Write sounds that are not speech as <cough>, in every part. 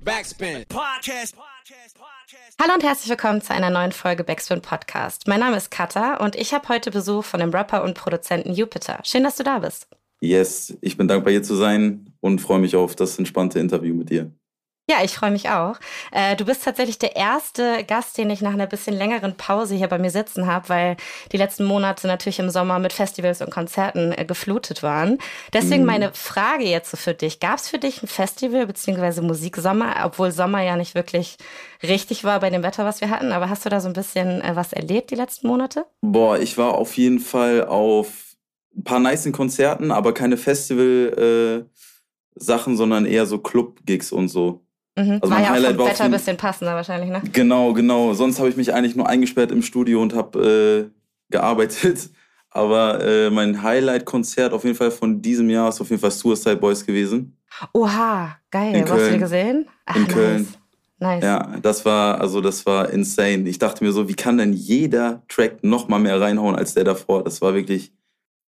Backspin. Podcast. Hallo und herzlich willkommen zu einer neuen Folge Backspin Podcast. Mein Name ist Katha und ich habe heute Besuch von dem Rapper und Produzenten Jupiter. Schön, dass du da bist. Yes, ich bin dankbar hier zu sein und freue mich auf das entspannte Interview mit dir. Ja, ich freue mich auch. Äh, du bist tatsächlich der erste Gast, den ich nach einer bisschen längeren Pause hier bei mir sitzen habe, weil die letzten Monate natürlich im Sommer mit Festivals und Konzerten äh, geflutet waren. Deswegen mm. meine Frage jetzt für dich. Gab es für dich ein Festival bzw. Musiksommer, obwohl Sommer ja nicht wirklich richtig war bei dem Wetter, was wir hatten, aber hast du da so ein bisschen äh, was erlebt die letzten Monate? Boah, ich war auf jeden Fall auf ein paar nice Konzerten, aber keine Festival-Sachen, sondern eher so Club-Gigs und so. Mhm. Also war mein ja Highlight vom Wetter ein bisschen passender wahrscheinlich, ne? Genau, genau. Sonst habe ich mich eigentlich nur eingesperrt im Studio und habe äh, gearbeitet. <laughs> Aber äh, mein Highlight-Konzert auf jeden Fall von diesem Jahr ist auf jeden Fall Suicide Boys gewesen. Oha, geil. In Wo hast du die gesehen? Ach, in nice. Köln. Nice. Ja, das war, also das war insane. Ich dachte mir so, wie kann denn jeder Track noch mal mehr reinhauen als der davor? Das war wirklich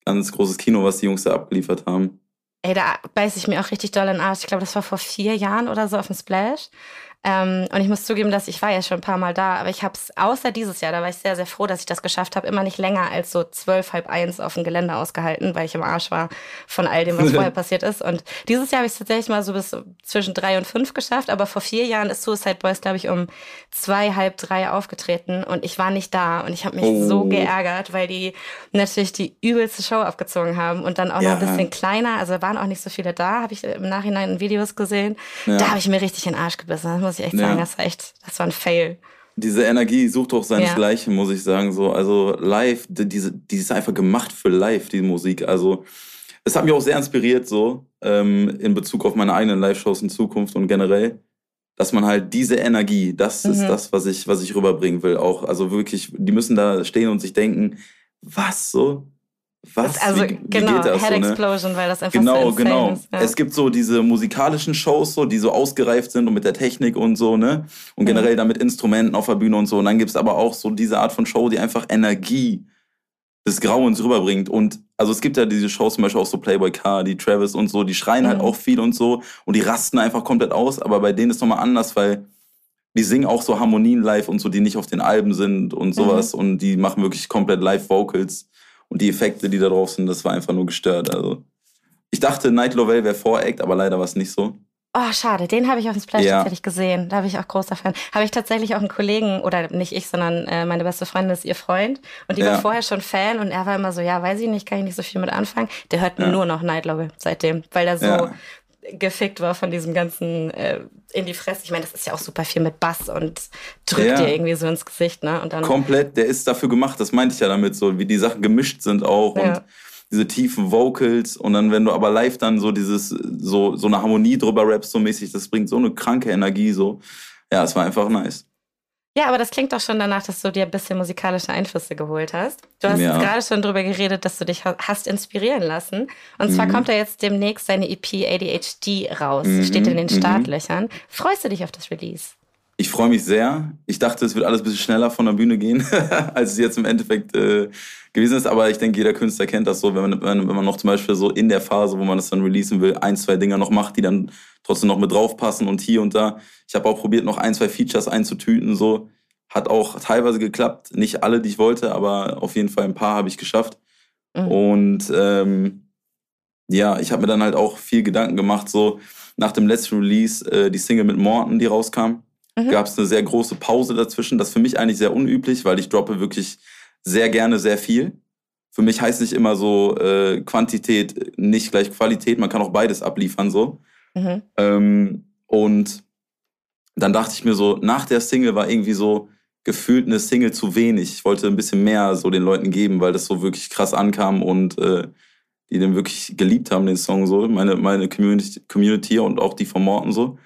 ganz großes Kino, was die Jungs da abgeliefert haben. Ey, da beiße ich mir auch richtig doll in den Arsch. Ich glaube, das war vor vier Jahren oder so auf dem Splash. Ähm, und ich muss zugeben, dass ich war ja schon ein paar Mal da, aber ich habe es außer dieses Jahr, da war ich sehr, sehr froh, dass ich das geschafft habe, immer nicht länger als so zwölf, halb eins auf dem Gelände ausgehalten, weil ich im Arsch war von all dem, was vorher <laughs> passiert ist. Und dieses Jahr habe ich es tatsächlich mal so bis zwischen drei und fünf geschafft, aber vor vier Jahren ist Suicide Boys, glaube ich, um zwei, halb drei aufgetreten und ich war nicht da und ich habe mich oh. so geärgert, weil die natürlich die übelste Show abgezogen haben und dann auch ja. noch ein bisschen kleiner, also waren auch nicht so viele da, habe ich im Nachhinein in Videos gesehen. Ja. Da habe ich mir richtig in den Arsch gebissen muss ich echt sagen. Ja. Das war echt, das war ein Fail. Diese Energie sucht auch seinesgleichen, ja. muss ich sagen. So, also live, diese, die ist einfach gemacht für live, die Musik. Also es hat mich auch sehr inspiriert, so ähm, in Bezug auf meine eigenen Live-Shows in Zukunft und generell, dass man halt diese Energie, das mhm. ist das, was ich, was ich rüberbringen will. Auch, also wirklich, die müssen da stehen und sich denken, was so? Was? Also wie, genau, wie das, Head so, ne? Explosion, weil das einfach genau, so genau. ist. Ja. Es gibt so diese musikalischen Shows, so, die so ausgereift sind und mit der Technik und so, ne? Und generell mhm. dann mit Instrumenten auf der Bühne und so. Und dann gibt es aber auch so diese Art von Show, die einfach Energie des Grauens rüberbringt. Und also es gibt ja diese Shows, zum Beispiel auch so Playboy Cardi, Travis und so, die schreien halt mhm. halt auch viel und so und die rasten einfach komplett aus, aber bei denen ist nochmal anders, weil die singen auch so Harmonien live und so, die nicht auf den Alben sind und sowas mhm. und die machen wirklich komplett Live-Vocals. Und die Effekte, die da drauf sind, das war einfach nur gestört. Also ich dachte, Night Lovell wäre Voreact, aber leider war es nicht so. Oh, schade. Den habe ich auf dem Splash ja. tatsächlich gesehen. Da habe ich auch großer Fan. Habe ich tatsächlich auch einen Kollegen, oder nicht ich, sondern äh, meine beste Freundin ist ihr Freund. Und die ja. war vorher schon Fan und er war immer so, ja, weiß ich nicht, kann ich nicht so viel mit anfangen. Der hört ja. nur noch Night Lovell seitdem, weil er so gefickt war von diesem ganzen äh, in die Fresse. Ich meine, das ist ja auch super viel mit Bass und drückt ja. dir irgendwie so ins Gesicht, ne? Und dann Komplett, der ist dafür gemacht, das meinte ich ja damit, so wie die Sachen gemischt sind auch ja. und diese tiefen Vocals und dann, wenn du aber live dann so dieses, so, so eine Harmonie drüber rappst, so mäßig, das bringt so eine kranke Energie, so. Ja, es war einfach nice. Ja, aber das klingt doch schon danach, dass du dir ein bisschen musikalische Einflüsse geholt hast. Du hast ja. jetzt gerade schon darüber geredet, dass du dich hast inspirieren lassen. Und zwar mhm. kommt da jetzt demnächst deine EP ADHD raus. Mhm. Steht in den mhm. Startlöchern. Freust du dich auf das Release? Ich freue mich sehr. Ich dachte, es wird alles ein bisschen schneller von der Bühne gehen, <laughs> als es jetzt im Endeffekt äh, gewesen ist. Aber ich denke, jeder Künstler kennt das so, wenn man, wenn, man noch zum Beispiel so in der Phase, wo man das dann releasen will, ein, zwei Dinger noch macht, die dann trotzdem noch mit draufpassen und hier und da. Ich habe auch probiert, noch ein, zwei Features einzutüten. So hat auch teilweise geklappt. Nicht alle, die ich wollte, aber auf jeden Fall ein paar habe ich geschafft. Mhm. Und ähm, ja, ich habe mir dann halt auch viel Gedanken gemacht, so nach dem letzten Release, äh, die Single mit Morton, die rauskam mhm. gab es eine sehr große Pause dazwischen. Das ist für mich eigentlich sehr unüblich, weil ich droppe wirklich sehr gerne sehr viel. Für mich heißt nicht immer so äh, Quantität nicht gleich Qualität. Man kann auch beides abliefern so. Mhm. Ähm, und dann dachte ich mir so, nach der Single war irgendwie so gefühlt eine Single zu wenig. Ich wollte ein bisschen mehr so den Leuten geben, weil das so wirklich krass ankam und äh, die den wirklich geliebt haben, den Song so. Meine, meine Community, Community und auch die von Morten so.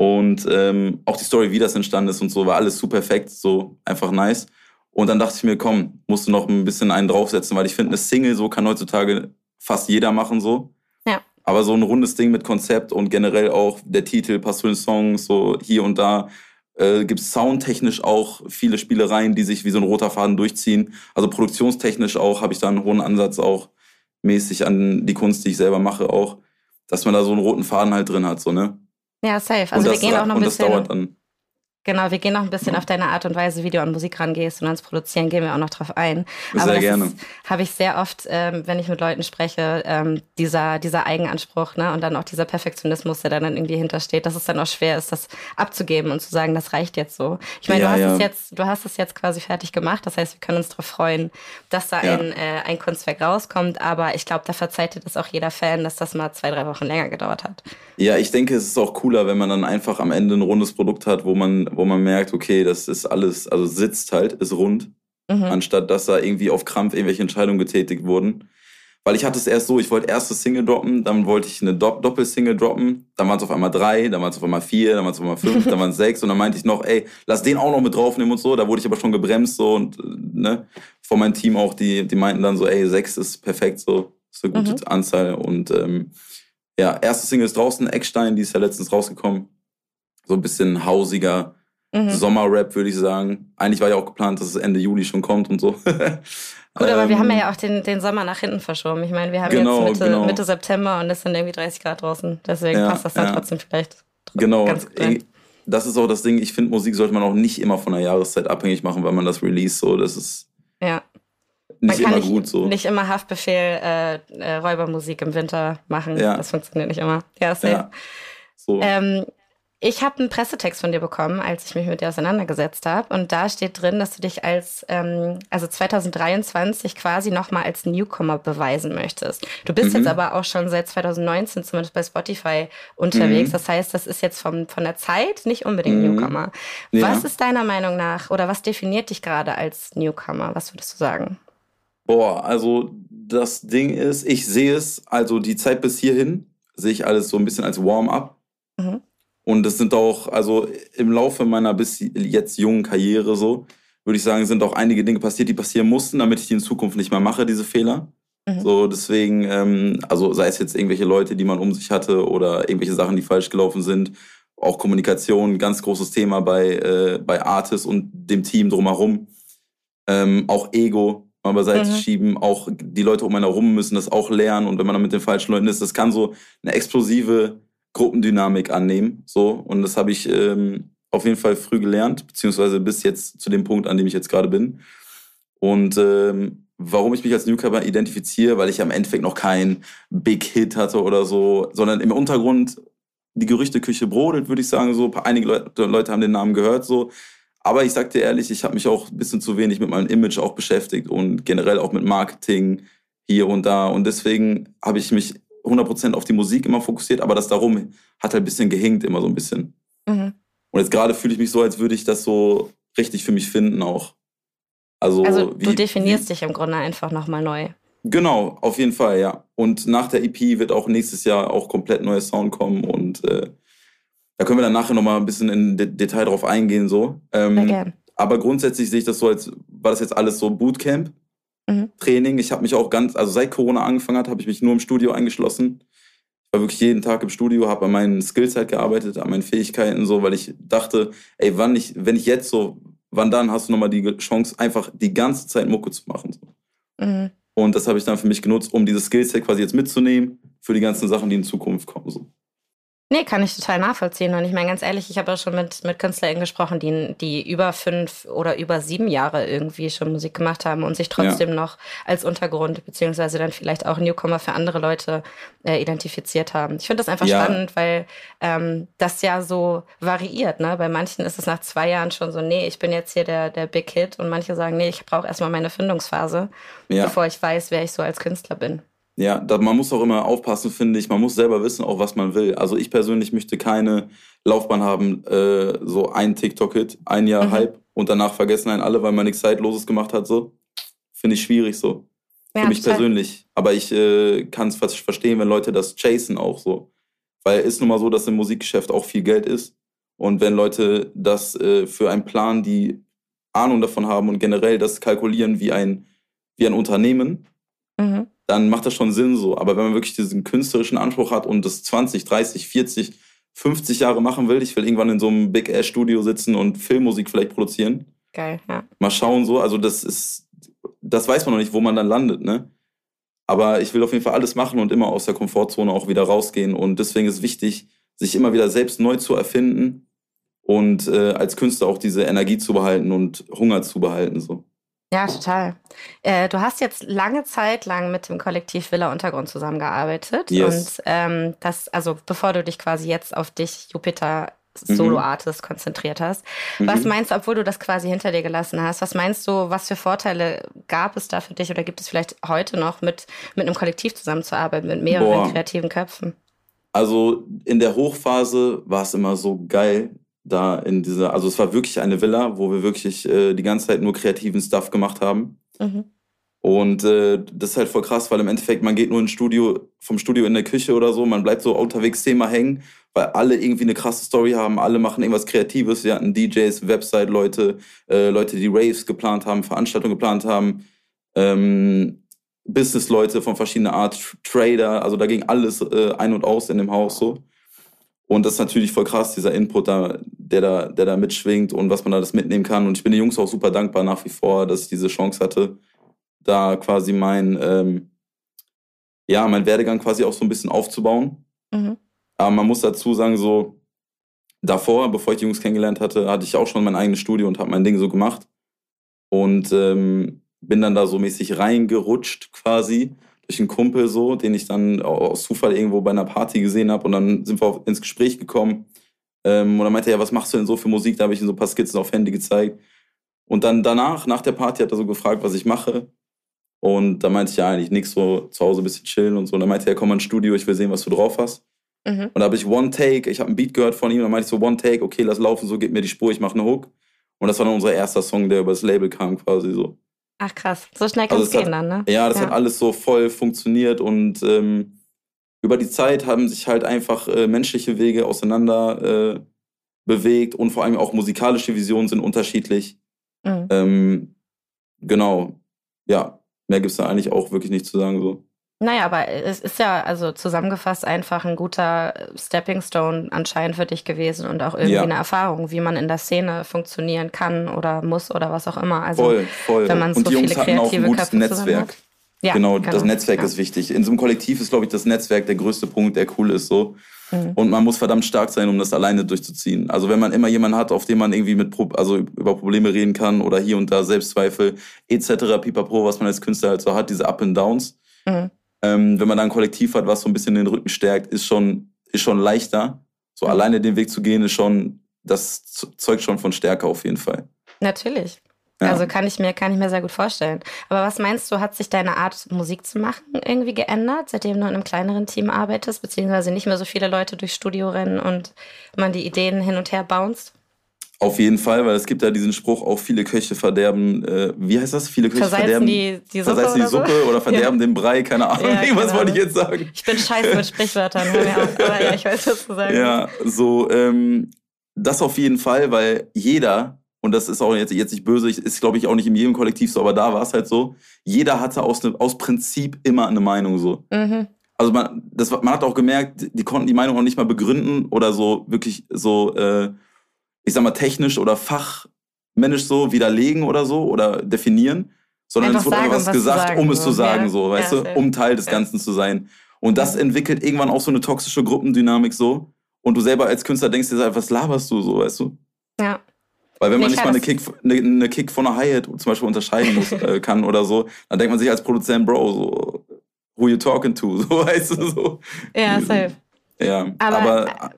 Und ähm, auch die Story, wie das entstanden ist und so, war alles super perfekt, so einfach nice. Und dann dachte ich mir, komm, musst du noch ein bisschen einen draufsetzen, weil ich finde, eine Single so kann heutzutage fast jeder machen so. Ja. Aber so ein rundes Ding mit Konzept und generell auch der Titel passt zu den Songs, so hier und da. Äh, gibt es soundtechnisch auch viele Spielereien, die sich wie so ein roter Faden durchziehen. Also produktionstechnisch auch habe ich da einen hohen Ansatz auch mäßig an die Kunst, die ich selber mache, auch, dass man da so einen roten Faden halt drin hat, so, ne? Ja, safe. Also wir gehen auch noch ein bisschen. Das dauert dann. Genau, wir gehen noch ein bisschen auf deine Art und Weise, wie du an Musik rangehst und ans Produzieren gehen wir auch noch drauf ein. Sehr Aber gerne. Habe ich sehr oft, ähm, wenn ich mit Leuten spreche, ähm, dieser, dieser Eigenanspruch ne? und dann auch dieser Perfektionismus, der dann irgendwie hintersteht, dass es dann auch schwer ist, das abzugeben und zu sagen, das reicht jetzt so. Ich meine, ja, du hast ja. es jetzt, du hast es jetzt quasi fertig gemacht. Das heißt, wir können uns darauf freuen, dass da ja. ein, äh, ein Kunstwerk rauskommt. Aber ich glaube, da verzeiht dir das auch jeder Fan, dass das mal zwei, drei Wochen länger gedauert hat. Ja, ich denke, es ist auch cooler, wenn man dann einfach am Ende ein rundes Produkt hat, wo man wo man merkt, okay, das ist alles, also sitzt halt, ist rund, mhm. anstatt dass da irgendwie auf Krampf irgendwelche Entscheidungen getätigt wurden. Weil ich hatte es erst so, ich wollte erst das Single droppen, dann wollte ich eine Doppelsingle droppen, dann waren es auf einmal drei, dann waren es auf einmal vier, dann waren es auf einmal fünf, <laughs> dann waren es sechs und dann meinte ich noch, ey, lass den auch noch mit draufnehmen und so. Da wurde ich aber schon gebremst so und ne, von meinem Team auch, die, die meinten dann so, ey, sechs ist perfekt, so, ist eine gute mhm. Anzahl und ähm, ja, erste Single ist draußen, Eckstein, die ist ja letztens rausgekommen. So ein bisschen hausiger mhm. Sommerrap, würde ich sagen. Eigentlich war ja auch geplant, dass es Ende Juli schon kommt und so. <laughs> Gut, aber ähm, wir haben ja auch den, den Sommer nach hinten verschoben. Ich meine, wir haben genau, jetzt Mitte, genau. Mitte September und es sind irgendwie 30 Grad draußen. Deswegen ja, passt das dann ja. trotzdem vielleicht. Genau. Ganz gut das ist auch das Ding. Ich finde, Musik sollte man auch nicht immer von der Jahreszeit abhängig machen, weil man das release. So, das ist. Nicht immer nicht, so. Nicht immer Haftbefehl äh, äh, Räubermusik im Winter machen. Ja. Das funktioniert nicht immer. Ja, safe. Ja. So. Ähm, ich habe einen Pressetext von dir bekommen, als ich mich mit dir auseinandergesetzt habe. Und da steht drin, dass du dich als, ähm, also 2023 quasi nochmal als Newcomer beweisen möchtest. Du bist mhm. jetzt aber auch schon seit 2019 zumindest bei Spotify unterwegs. Mhm. Das heißt, das ist jetzt vom, von der Zeit nicht unbedingt mhm. Newcomer. Ja. Was ist deiner Meinung nach oder was definiert dich gerade als Newcomer? Was würdest du sagen? Boah, also das Ding ist, ich sehe es, also die Zeit bis hierhin sehe ich alles so ein bisschen als Warm-up. Mhm. Und das sind auch, also im Laufe meiner bis jetzt jungen Karriere so, würde ich sagen, sind auch einige Dinge passiert, die passieren mussten, damit ich die in Zukunft nicht mehr mache, diese Fehler. Mhm. So, deswegen, ähm, also sei es jetzt irgendwelche Leute, die man um sich hatte oder irgendwelche Sachen, die falsch gelaufen sind. Auch Kommunikation, ganz großes Thema bei, äh, bei Artis und dem Team drumherum. Ähm, auch Ego, mal beiseite mhm. schieben. Auch die Leute um einen herum müssen das auch lernen. Und wenn man dann mit den falschen Leuten ist, das kann so eine explosive Gruppendynamik annehmen. So. Und das habe ich ähm, auf jeden Fall früh gelernt, beziehungsweise bis jetzt zu dem Punkt, an dem ich jetzt gerade bin. Und ähm, warum ich mich als Newcomer identifiziere, weil ich am Endeffekt noch keinen Big Hit hatte oder so, sondern im Untergrund die Gerüchteküche brodelt, würde ich sagen. So einige Leute, Leute haben den Namen gehört, so aber ich sag dir ehrlich, ich habe mich auch ein bisschen zu wenig mit meinem Image auch beschäftigt und generell auch mit Marketing hier und da. Und deswegen habe ich mich 100% auf die Musik immer fokussiert, aber das darum hat halt ein bisschen gehinkt, immer so ein bisschen. Mhm. Und jetzt gerade fühle ich mich so, als würde ich das so richtig für mich finden auch. Also, also wie, du definierst wie, dich im Grunde einfach nochmal neu. Genau, auf jeden Fall, ja. Und nach der EP wird auch nächstes Jahr auch komplett neuer Sound kommen und äh, da können wir dann nachher nochmal ein bisschen in Detail drauf eingehen, so. Ähm, aber grundsätzlich sehe ich das so, als war das jetzt alles so Bootcamp. Mhm. Training. Ich habe mich auch ganz, also seit Corona angefangen hat, habe ich mich nur im Studio eingeschlossen. Ich war wirklich jeden Tag im Studio, habe an meinen Skills halt gearbeitet, an meinen Fähigkeiten so, weil ich dachte, ey, wann ich, wenn ich jetzt so, wann dann hast du nochmal die Chance, einfach die ganze Zeit Mucke zu machen. So. Mhm. Und das habe ich dann für mich genutzt, um dieses Skillset quasi jetzt mitzunehmen für die ganzen Sachen, die in Zukunft kommen. So. Nee, kann ich total nachvollziehen. Und ich meine, ganz ehrlich, ich habe auch schon mit, mit KünstlerInnen gesprochen, die, die über fünf oder über sieben Jahre irgendwie schon Musik gemacht haben und sich trotzdem ja. noch als Untergrund, beziehungsweise dann vielleicht auch Newcomer für andere Leute äh, identifiziert haben. Ich finde das einfach ja. spannend, weil ähm, das ja so variiert. Ne? Bei manchen ist es nach zwei Jahren schon so, nee, ich bin jetzt hier der, der Big Hit. Und manche sagen, nee, ich brauche erstmal meine Findungsphase, ja. bevor ich weiß, wer ich so als Künstler bin. Ja, da, man muss auch immer aufpassen, finde ich. Man muss selber wissen, auch was man will. Also ich persönlich möchte keine Laufbahn haben, äh, so ein TikTok-Hit, ein Jahr mhm. Hype und danach vergessen einen alle, weil man nichts Zeitloses gemacht hat. So finde ich schwierig so. Ja, Für mich persönlich. Aber ich äh, kann es verstehen, wenn Leute das chasen auch so. Weil es ist nun mal so, dass im Musikgeschäft auch viel Geld ist. Und wenn Leute das äh, für einen Plan, die Ahnung davon haben und generell das kalkulieren wie ein, wie ein Unternehmen, mhm dann macht das schon Sinn so. Aber wenn man wirklich diesen künstlerischen Anspruch hat und das 20, 30, 40, 50 Jahre machen will, ich will irgendwann in so einem Big Ass Studio sitzen und Filmmusik vielleicht produzieren. Geil, ja. Mal schauen so, also das ist, das weiß man noch nicht, wo man dann landet, ne? Aber ich will auf jeden Fall alles machen und immer aus der Komfortzone auch wieder rausgehen. Und deswegen ist wichtig, sich immer wieder selbst neu zu erfinden und äh, als Künstler auch diese Energie zu behalten und Hunger zu behalten. So. Ja, total. Äh, du hast jetzt lange Zeit lang mit dem Kollektiv Villa Untergrund zusammengearbeitet. Yes. Und ähm, das, also bevor du dich quasi jetzt auf dich, Jupiter mhm. Solo-Artist konzentriert hast. Mhm. Was meinst du, obwohl du das quasi hinter dir gelassen hast, was meinst du, was für Vorteile gab es da für dich oder gibt es vielleicht heute noch mit, mit einem Kollektiv zusammenzuarbeiten, mit mehreren Boah. kreativen Köpfen? Also in der Hochphase war es immer so geil, da in dieser, also es war wirklich eine Villa, wo wir wirklich äh, die ganze Zeit nur kreativen Stuff gemacht haben. Mhm. Und äh, das ist halt voll krass, weil im Endeffekt, man geht nur ins Studio, vom Studio in der Küche oder so, man bleibt so unterwegs Thema hängen, weil alle irgendwie eine krasse Story haben, alle machen irgendwas Kreatives. Wir hatten DJs, Website-Leute, äh, Leute, die Raves geplant haben, Veranstaltungen geplant haben, ähm, Business-Leute von verschiedener Art, Trader, also da ging alles äh, ein und aus in dem Haus so. Und das ist natürlich voll krass, dieser Input, da, der, da, der da mitschwingt und was man da alles mitnehmen kann. Und ich bin den Jungs auch super dankbar nach wie vor, dass ich diese Chance hatte, da quasi mein, ähm, ja, mein Werdegang quasi auch so ein bisschen aufzubauen. Mhm. Aber man muss dazu sagen, so davor, bevor ich die Jungs kennengelernt hatte, hatte ich auch schon mein eigenes Studio und habe mein Ding so gemacht. Und ähm, bin dann da so mäßig reingerutscht quasi durch einen Kumpel so, den ich dann aus Zufall irgendwo bei einer Party gesehen habe und dann sind wir ins Gespräch gekommen. Ähm, und dann meinte er, ja, was machst du denn so für Musik? Da habe ich ihm so ein paar Skizzen auf Handy gezeigt. Und dann danach, nach der Party, hat er so gefragt, was ich mache. Und da meinte ich ja eigentlich nichts, so zu Hause ein bisschen chillen und so. Und dann meinte er, komm mal ins Studio, ich will sehen, was du drauf hast. Mhm. Und da habe ich One Take, ich habe einen Beat gehört von ihm, und dann meinte ich so, One Take, okay, lass laufen, so, gib mir die Spur, ich mache eine Hook. Und das war dann unser erster Song, der über das Label kam quasi so. Ach krass, so schnell kann also es gehen dann, ne? Ja, das ja. hat alles so voll funktioniert und ähm, über die Zeit haben sich halt einfach äh, menschliche Wege auseinander äh, bewegt und vor allem auch musikalische Visionen sind unterschiedlich. Mhm. Ähm, genau, ja, mehr gibt es da eigentlich auch wirklich nicht zu sagen so. Naja, aber es ist ja also zusammengefasst einfach ein guter Stepping Stone anscheinend für dich gewesen und auch irgendwie ja. eine Erfahrung, wie man in der Szene funktionieren kann oder muss oder was auch immer. Also voll, voll. Wenn man und so die Jungs viele hatten auch ein gutes Köpfe Netzwerk. Ja, genau, genau, das Netzwerk ja. ist wichtig. In so einem Kollektiv ist, glaube ich, das Netzwerk der größte Punkt, der cool ist so. Mhm. Und man muss verdammt stark sein, um das alleine durchzuziehen. Also wenn man immer jemanden hat, auf den man irgendwie mit also über Probleme reden kann oder hier und da Selbstzweifel etc. pipapo, was man als Künstler halt so hat, diese Up and Downs. Mhm ähm, wenn man dann ein Kollektiv hat, was so ein bisschen den Rücken stärkt, ist schon, ist schon leichter. So mhm. alleine den Weg zu gehen, ist schon, das zeugt schon von Stärke auf jeden Fall. Natürlich. Ja. Also kann ich mir, kann ich mir sehr gut vorstellen. Aber was meinst du, hat sich deine Art, Musik zu machen, irgendwie geändert, seitdem du in einem kleineren Team arbeitest, beziehungsweise nicht mehr so viele Leute durchs Studio rennen und man die Ideen hin und her bounced? Auf jeden Fall, weil es gibt ja diesen Spruch, auch viele Köche verderben, äh, wie heißt das? Viele Köche versalzen verderben die, die Suppe, versalzen die Suppe oder, <laughs> so? oder verderben ja. den Brei, keine Ahnung. Ja, <laughs> was genau. wollte ich jetzt sagen? Ich bin scheiße mit Sprichwörtern. Aber ja, ich weiß, was du sagen Ja, so, ähm, das auf jeden Fall, weil jeder, und das ist auch jetzt, jetzt nicht böse, ist glaube ich auch nicht in jedem Kollektiv so, aber da war es halt so, jeder hatte aus, ne, aus Prinzip immer eine Meinung so. Mhm. Also man, das, man hat auch gemerkt, die konnten die Meinung auch nicht mal begründen oder so wirklich so, äh, ich sag mal, technisch oder fachmännisch so widerlegen oder so oder definieren, sondern einfach es wurde sagen, einfach was gesagt, sagen, um es zu sagen, ja. so, weißt ja, du, um Teil des Ganzen zu sein. Und das entwickelt irgendwann auch so eine toxische Gruppendynamik so. Und du selber als Künstler denkst dir, was laberst du so, weißt du? Ja. Weil wenn man nicht mal eine Kick, eine, eine Kick von einer Hi-Hat zum Beispiel unterscheiden muss, <laughs> äh, kann oder so, dann denkt man sich als Produzent, Bro, so, who you talking to, <laughs> so, weißt du, so. Ja, safe. Ja, aber, aber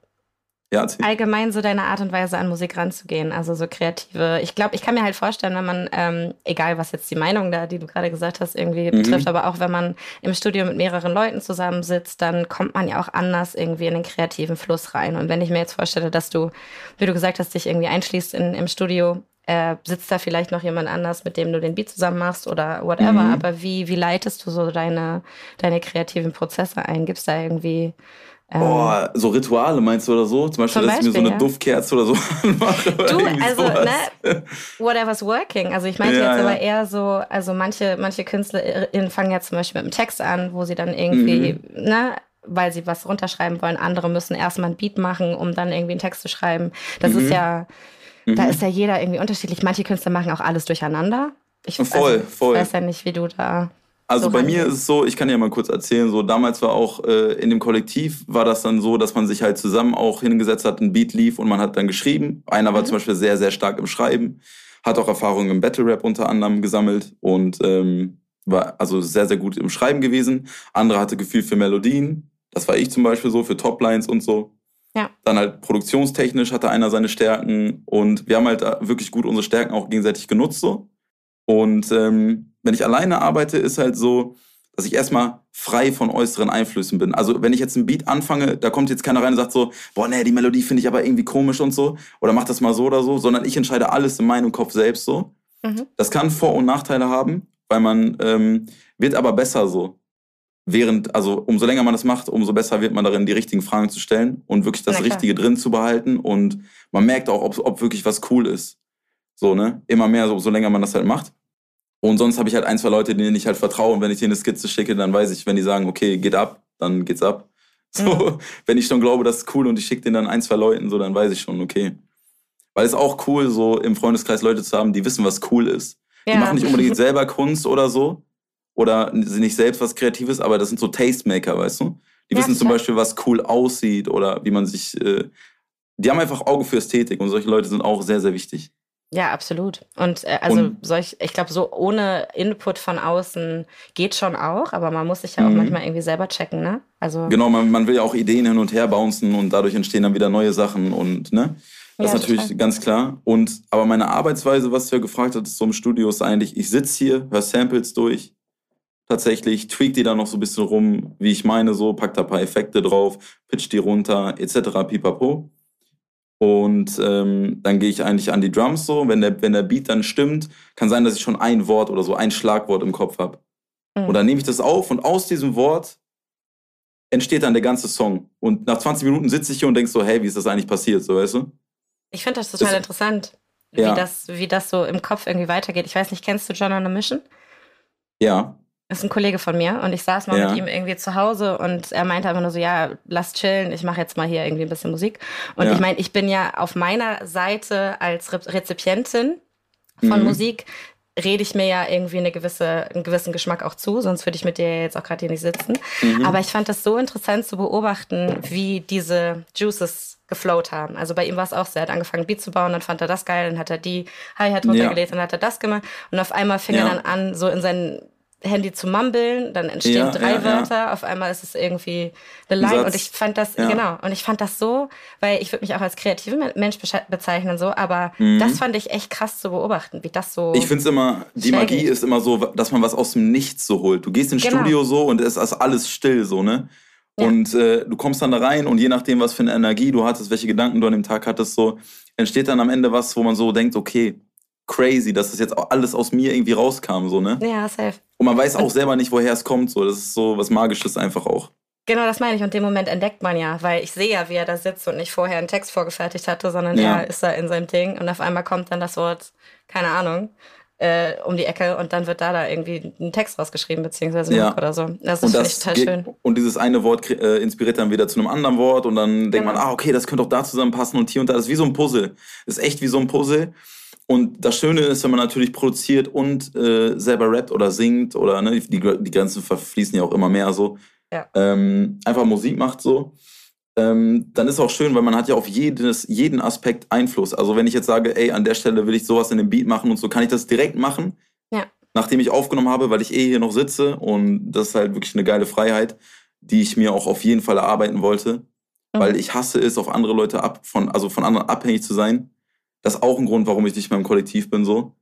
ja, allgemein so deine Art und Weise an Musik ranzugehen, also so kreative. Ich glaube, ich kann mir halt vorstellen, wenn man, ähm, egal was jetzt die Meinung da, die du gerade gesagt hast, irgendwie mhm. betrifft, aber auch wenn man im Studio mit mehreren Leuten zusammensitzt, dann kommt man ja auch anders irgendwie in den kreativen Fluss rein. Und wenn ich mir jetzt vorstelle, dass du, wie du gesagt hast, dich irgendwie einschließt in, im Studio, äh, sitzt da vielleicht noch jemand anders, mit dem du den Beat zusammen machst oder whatever. Mhm. Aber wie, wie leitest du so deine, deine kreativen Prozesse ein? Gibt es da irgendwie Boah, so Rituale meinst du oder so? Zum Beispiel, Zum dass ich mir so eine ja. Duftkerze oder so <laughs> anmache. Du, also, sowas. ne, whatever's working. Also ich meinte ja, jetzt ja. aber eher so, also manche, manche KünstlerInnen fangen ja zum Beispiel mit einem Text an, wo sie dann irgendwie, mhm. ne, weil sie was runterschreiben wollen. Andere müssen erstmal ein Beat machen, um dann irgendwie einen Text zu schreiben. Das mhm. ist ja, mhm. da ist ja jeder irgendwie unterschiedlich. Manche Künstler machen auch alles durcheinander. Ich voll, also, voll. weiß ja nicht, wie du da Also so bei mir ist es so, ich kann ja mal kurz erzählen, so damals war auch äh, in dem Kollektiv war das dann so, dass man sich halt zusammen auch hingesetzt hat, ein Beat lief und man hat dann geschrieben. Einer war Mhm. zum Beispiel sehr, sehr stark im Schreiben, hat auch Erfahrungen im Battle Rap unter anderem gesammelt und ähm, war also sehr, sehr gut im Schreiben gewesen. Andere hatte Gefühl für Melodien. Das war ich zum Beispiel so, für Toplines und so. Ja. Dann halt produktionstechnisch hatte einer seine Stärken und wir haben halt äh, wirklich gut unsere Stärken auch gegenseitig genutzt so. Und ähm, wenn ich alleine arbeite, ist halt so, dass ich erstmal frei von äußeren Einflüssen bin. Also wenn ich jetzt ein Beat anfange, da kommt jetzt keiner rein und sagt so, boah, nee, die Melodie finde ich aber irgendwie komisch und so. Oder mach das mal so oder so, sondern ich entscheide alles in meinem Kopf selbst so. Mhm. Das kann Vor- und Nachteile haben, weil man ähm, wird aber besser so. Während, also umso länger man das macht, umso besser wird man darin, die richtigen Fragen zu stellen und wirklich das. Richtige drin zu behalten. Und man merkt auch, ob, ob wirklich was cool ist. So, ne? Immer mehr, so, so länger man das halt macht. Und sonst habe ich halt ein, zwei Leute, denen ich halt vertraue. Und wenn ich denen eine Skizze schicke, dann weiß ich, wenn die sagen, okay, geht ab, dann geht's ab. <laughs> So, Mhm. wenn ich schon glaube, das ist cool und ich schicke den dann ein, zwei Leuten, so, dann weiß ich schon, okay. Weil es auch cool, so im Freundeskreis Leute zu haben, die wissen, was cool ist. Die machen nicht unbedingt selber Kunst oder so. Oder sind nicht selbst was Kreatives, aber das sind so Tastemaker, weißt du? Die Ja, wissen zum klar. Beispiel, was cool aussieht oder wie man sich. Äh, die haben einfach Auge für Ästhetik und solche Leute sind auch sehr, sehr wichtig. Ja, absolut. Und äh, also Und- solch, ich glaube, so ohne Input von außen geht schon auch, aber man muss sich ja auch Mhm. manchmal irgendwie selber checken, ne? Also Genau, man, man will ja auch Ideen hin und her bouncen und dadurch entstehen dann wieder neue Sachen und ne? Das Ja, ist natürlich total. ganz klar. Und aber meine Arbeitsweise, was du ja gefragt hattest, so im Studio, ist eigentlich, ich sitze hier, höre Samples durch, tatsächlich, tweak die dann noch so ein bisschen rum, wie ich meine, so, pack da ein paar Effekte drauf, pitch die runter, etc. pipapo. Und ähm, dann gehe ich eigentlich an die Drums so, wenn der, wenn der Beat dann stimmt, kann sein, dass ich schon ein Wort oder so, ein Schlagwort im Kopf habe. Mhm. Und dann nehme ich das auf und aus diesem Wort entsteht dann der ganze Song. Und nach 20 Minuten sitze ich hier und denk so, hey, wie ist das eigentlich passiert, so weißt du? ich finde das total das- interessant, Ja. wie, das, wie das so im Kopf irgendwie weitergeht. Ich weiß nicht, kennst du John on a Mission? Ja. Das ist ein Kollege von mir und ich saß mal Ja. mit ihm irgendwie zu Hause und er meinte einfach nur so, ja, lass chillen, ich mache jetzt mal hier irgendwie ein bisschen Musik. Und Ja. ich meine, ich bin ja auf meiner Seite als Re Rezipientin von Mhm. Musik, rede ich mir ja irgendwie eine gewisse, einen gewissen Geschmack auch zu, sonst würde ich mit dir jetzt auch gerade hier nicht sitzen. Mhm. Aber ich fand das so interessant zu beobachten, wie diese Juices geflowt haben. Also bei ihm war es auch so, er hat angefangen Beat zu bauen, dann fand er das geil, dann hat er die Hi-Hat runtergelegt, dann hat er das gemacht und auf einmal fing Ja. er dann an, so in sein Handy zu mumbeln, dann entstehen Ja, drei ja, ja. Wörter, auf einmal ist es irgendwie eine Ein Line und ich fand das, Ja. genau, und ich fand das so, weil ich würde mich auch als kreativer Me- Mensch bezeichnen so, aber Mhm. das fand ich echt krass zu beobachten, wie das so Ich finde es immer, die Magie geht. ist immer so, dass man was aus dem Nichts so holt. Du gehst ins Genau. Studio so und es ist alles still so, ne? Ja. Und äh, du kommst dann da rein und je nachdem, was für eine Energie du hattest, welche Gedanken du an dem Tag hattest, so entsteht dann am Ende was, wo man so denkt, okay, crazy, dass das jetzt auch alles aus mir irgendwie rauskam, so, ne? ja, safe. Und man weiß auch selber nicht, woher es kommt, so. Das ist so was Magisches einfach auch. Genau, das meine ich. Und den Moment entdeckt man ja, weil ich sehe ja, wie er da sitzt und nicht vorher einen Text vorgefertigt hatte, sondern Ja. er ist da in seinem Ding und auf einmal kommt dann das Wort, keine Ahnung, äh, um die Ecke und dann wird da da irgendwie ein Text rausgeschrieben, beziehungsweise Ja. Oder so. Das finde ich total schön. Und dieses eine Wort äh, inspiriert dann wieder zu einem anderen Wort und dann denkt Genau. man, ah, okay, das könnte auch da zusammenpassen und hier und da. Das ist wie so ein Puzzle. Das ist echt wie so ein Puzzle. Und das Schöne ist, wenn man natürlich produziert und äh, selber rappt oder singt oder ne, die, die Grenzen verfließen ja auch immer mehr so. Ja. Ähm, einfach Musik macht so. Ähm, dann ist auch schön, weil man hat ja auf jedes, jeden Aspekt Einfluss. Also wenn ich jetzt sage, ey, an der Stelle will ich sowas in dem Beat machen und so, kann ich das direkt machen, Ja. nachdem ich aufgenommen habe, weil ich eh hier noch sitze und das ist halt wirklich eine geile Freiheit, die ich mir auch auf jeden Fall erarbeiten wollte, Mhm. weil ich hasse es, auf andere Leute ab, von, also von anderen abhängig zu sein. Das ist auch ein Grund, warum ich nicht mehr im Kollektiv bin so.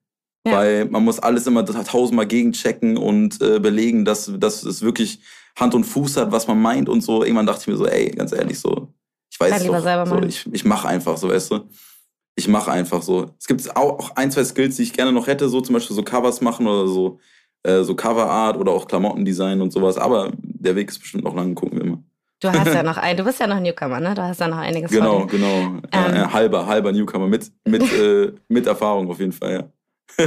Ja. Weil man muss alles immer tausendmal gegenchecken und äh, belegen, dass, dass es wirklich Hand und Fuß hat, was man meint und so. Irgendwann dachte ich mir so, ey, ganz ehrlich, so, ich weiß Dann es so, ich, ich mache einfach, so, weißt du. Ich mache einfach so. Es gibt auch auch ein, zwei Skills, die ich gerne noch hätte, so zum Beispiel so Covers machen oder so, äh, so Coverart oder auch Klamottendesign und sowas. Aber der Weg ist bestimmt noch lang, gucken wir mal. Du hast ja <laughs> noch ein, du bist ja noch Newcomer, ne? Du hast ja noch einiges Genau, genau. Ähm. äh, halber, halber Newcomer mit, mit, <laughs> äh, mit Erfahrung auf jeden Fall, ja.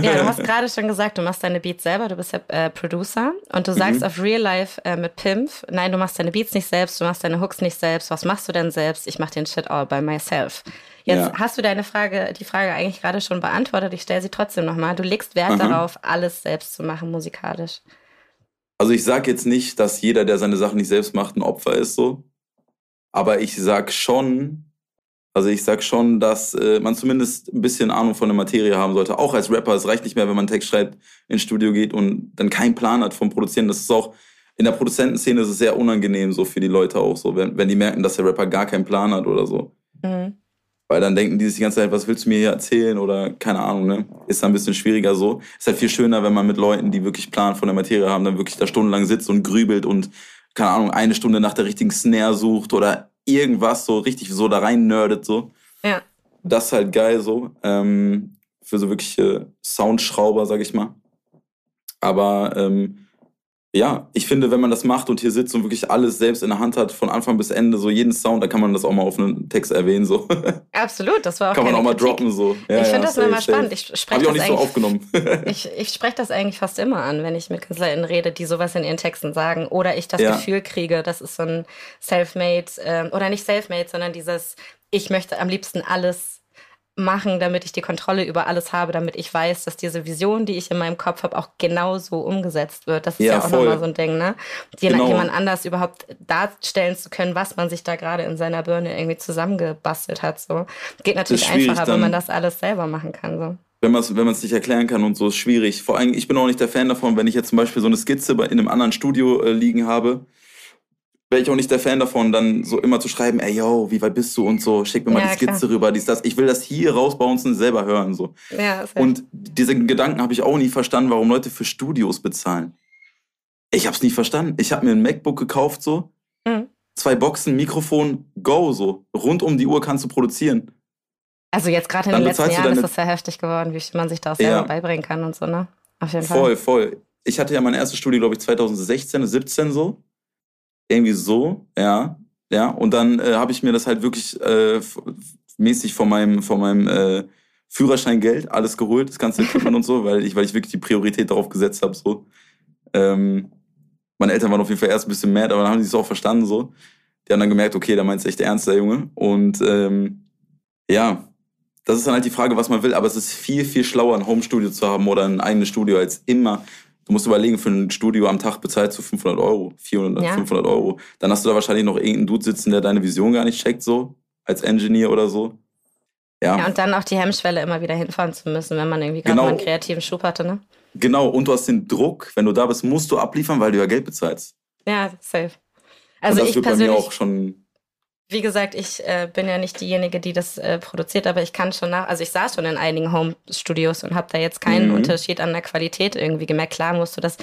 Ja, du hast <laughs> gerade schon gesagt, du machst deine Beats selber, du bist ja äh, Producer und du sagst Mhm. auf Real Life äh, mit Pimp, nein, du machst deine Beats nicht selbst, du machst deine Hooks nicht selbst, was machst du denn selbst? Ich mach den Shit all by myself. Jetzt Ja. hast du deine Frage, die Frage eigentlich gerade schon beantwortet, ich stelle sie trotzdem nochmal. Du legst Wert Aha. darauf, alles selbst zu machen musikalisch. Also ich sage jetzt nicht, dass jeder, der seine Sachen nicht selbst macht, ein Opfer ist so. Aber ich sag schon, also ich sag schon, dass äh, man zumindest ein bisschen Ahnung von der Materie haben sollte. Auch als Rapper. Es reicht nicht mehr, wenn man Text schreibt, ins Studio geht und dann keinen Plan hat vom Produzieren. Das ist auch, in der Produzentenszene ist es sehr unangenehm so für die Leute auch so, wenn, wenn die merken, dass der Rapper gar keinen Plan hat oder so. Mhm. Weil dann denken die sich die ganze Zeit, was willst du mir hier erzählen oder keine Ahnung, ne? Ist dann ein bisschen schwieriger so. Ist halt viel schöner, wenn man mit Leuten, die wirklich Plan von der Materie haben, dann wirklich da stundenlang sitzt und grübelt und, keine Ahnung, eine Stunde nach der richtigen Snare sucht oder irgendwas so richtig so da rein nerdet so. Ja. Das ist halt geil so. Ähm, für so wirkliche Soundschrauber, sag ich mal. Aber ähm, ja, ich finde, wenn man das macht und hier sitzt und wirklich alles selbst in der Hand hat, von Anfang bis Ende, so jeden Sound, da kann man das auch mal auf einen Text erwähnen. So. <laughs> Absolut, das war auch Kann man auch mal droppen. So. Ja, ich finde ja, das immer spannend. Ich Habe ich auch nicht so aufgenommen. <laughs> ich ich spreche das eigentlich fast immer an, wenn ich mit KünstlerInnen rede, die sowas in ihren Texten sagen. Oder ich das ja. Gefühl kriege, das ist so ein Selfmade, äh, oder nicht Selfmade, sondern dieses, ich möchte am liebsten alles machen, damit ich die Kontrolle über alles habe, damit ich weiß, dass diese Vision, die ich in meinem Kopf habe, auch genauso umgesetzt wird. Das ist ja, ja auch nochmal so ein Ding, ne? Genau. Jemand anders überhaupt darstellen zu können, was man sich da gerade in seiner Birne irgendwie zusammengebastelt hat. So. Geht natürlich einfacher, wenn man das alles selber machen kann. So wenn man es wenn nicht erklären kann und so, ist schwierig. Vor allem, ich bin auch nicht der Fan davon, wenn ich jetzt zum Beispiel so eine Skizze in einem anderen Studio äh, liegen habe wäre ich auch nicht der Fan davon, dann so immer zu schreiben, ey yo, wie weit bist du und so, schick mir mal ja, die Skizze klar. rüber, dies, das. Ich will das hier raus bei uns und selber hören. So. Ja, und diesen Gedanken habe ich auch nie verstanden, warum Leute für Studios bezahlen. Ich habe es nie verstanden. Ich habe mir ein MacBook gekauft, so. Mhm. Zwei Boxen, Mikrofon, go, so. Rund um die Uhr kannst du produzieren. Also jetzt gerade in den letzten Jahren ist das sehr heftig geworden, wie man sich das selber ja. beibringen kann und so, ne? Auf jeden Fall. Voll, voll. Ich hatte ja mein erstes Studio, glaube ich, 2016, 17 so. Irgendwie so, ja. Ja. Und dann äh, habe ich mir das halt wirklich äh, mäßig von meinem, von meinem äh, Führerscheingeld alles geholt, das ganze Equipment und so, weil ich, weil ich wirklich die Priorität darauf gesetzt habe. So. Ähm, meine Eltern waren auf jeden Fall erst ein bisschen mad, aber dann haben die es auch verstanden. so. Die haben dann gemerkt, okay, da meint es echt ernst, der Junge. Und ähm, ja, das ist dann halt die Frage, was man will. Aber es ist viel, viel schlauer, ein Homestudio zu haben oder ein eigenes Studio, als immer Du musst überlegen, für ein Studio am Tag bezahlt du 500 Euro, 400, ja. 500 Euro. Dann hast du da wahrscheinlich noch irgendeinen Dude sitzen, der deine Vision gar nicht checkt, so, als Engineer oder so. Ja. ja, und dann auch die Hemmschwelle immer wieder hinfahren zu müssen, wenn man irgendwie gerade genau. mal einen kreativen Schub hatte, ne? Genau, und du hast den Druck, wenn du da bist, musst du abliefern, weil du ja Geld bezahlst. Ja, safe. Also und das ich wird persönlich, bei mir auch schon wie gesagt, ich äh, bin ja nicht diejenige, die das äh, produziert, aber ich kann schon nach, also ich saß schon in einigen Home-Studios und habe da jetzt keinen mhm. Unterschied an der Qualität irgendwie gemerkt. Klar musst du das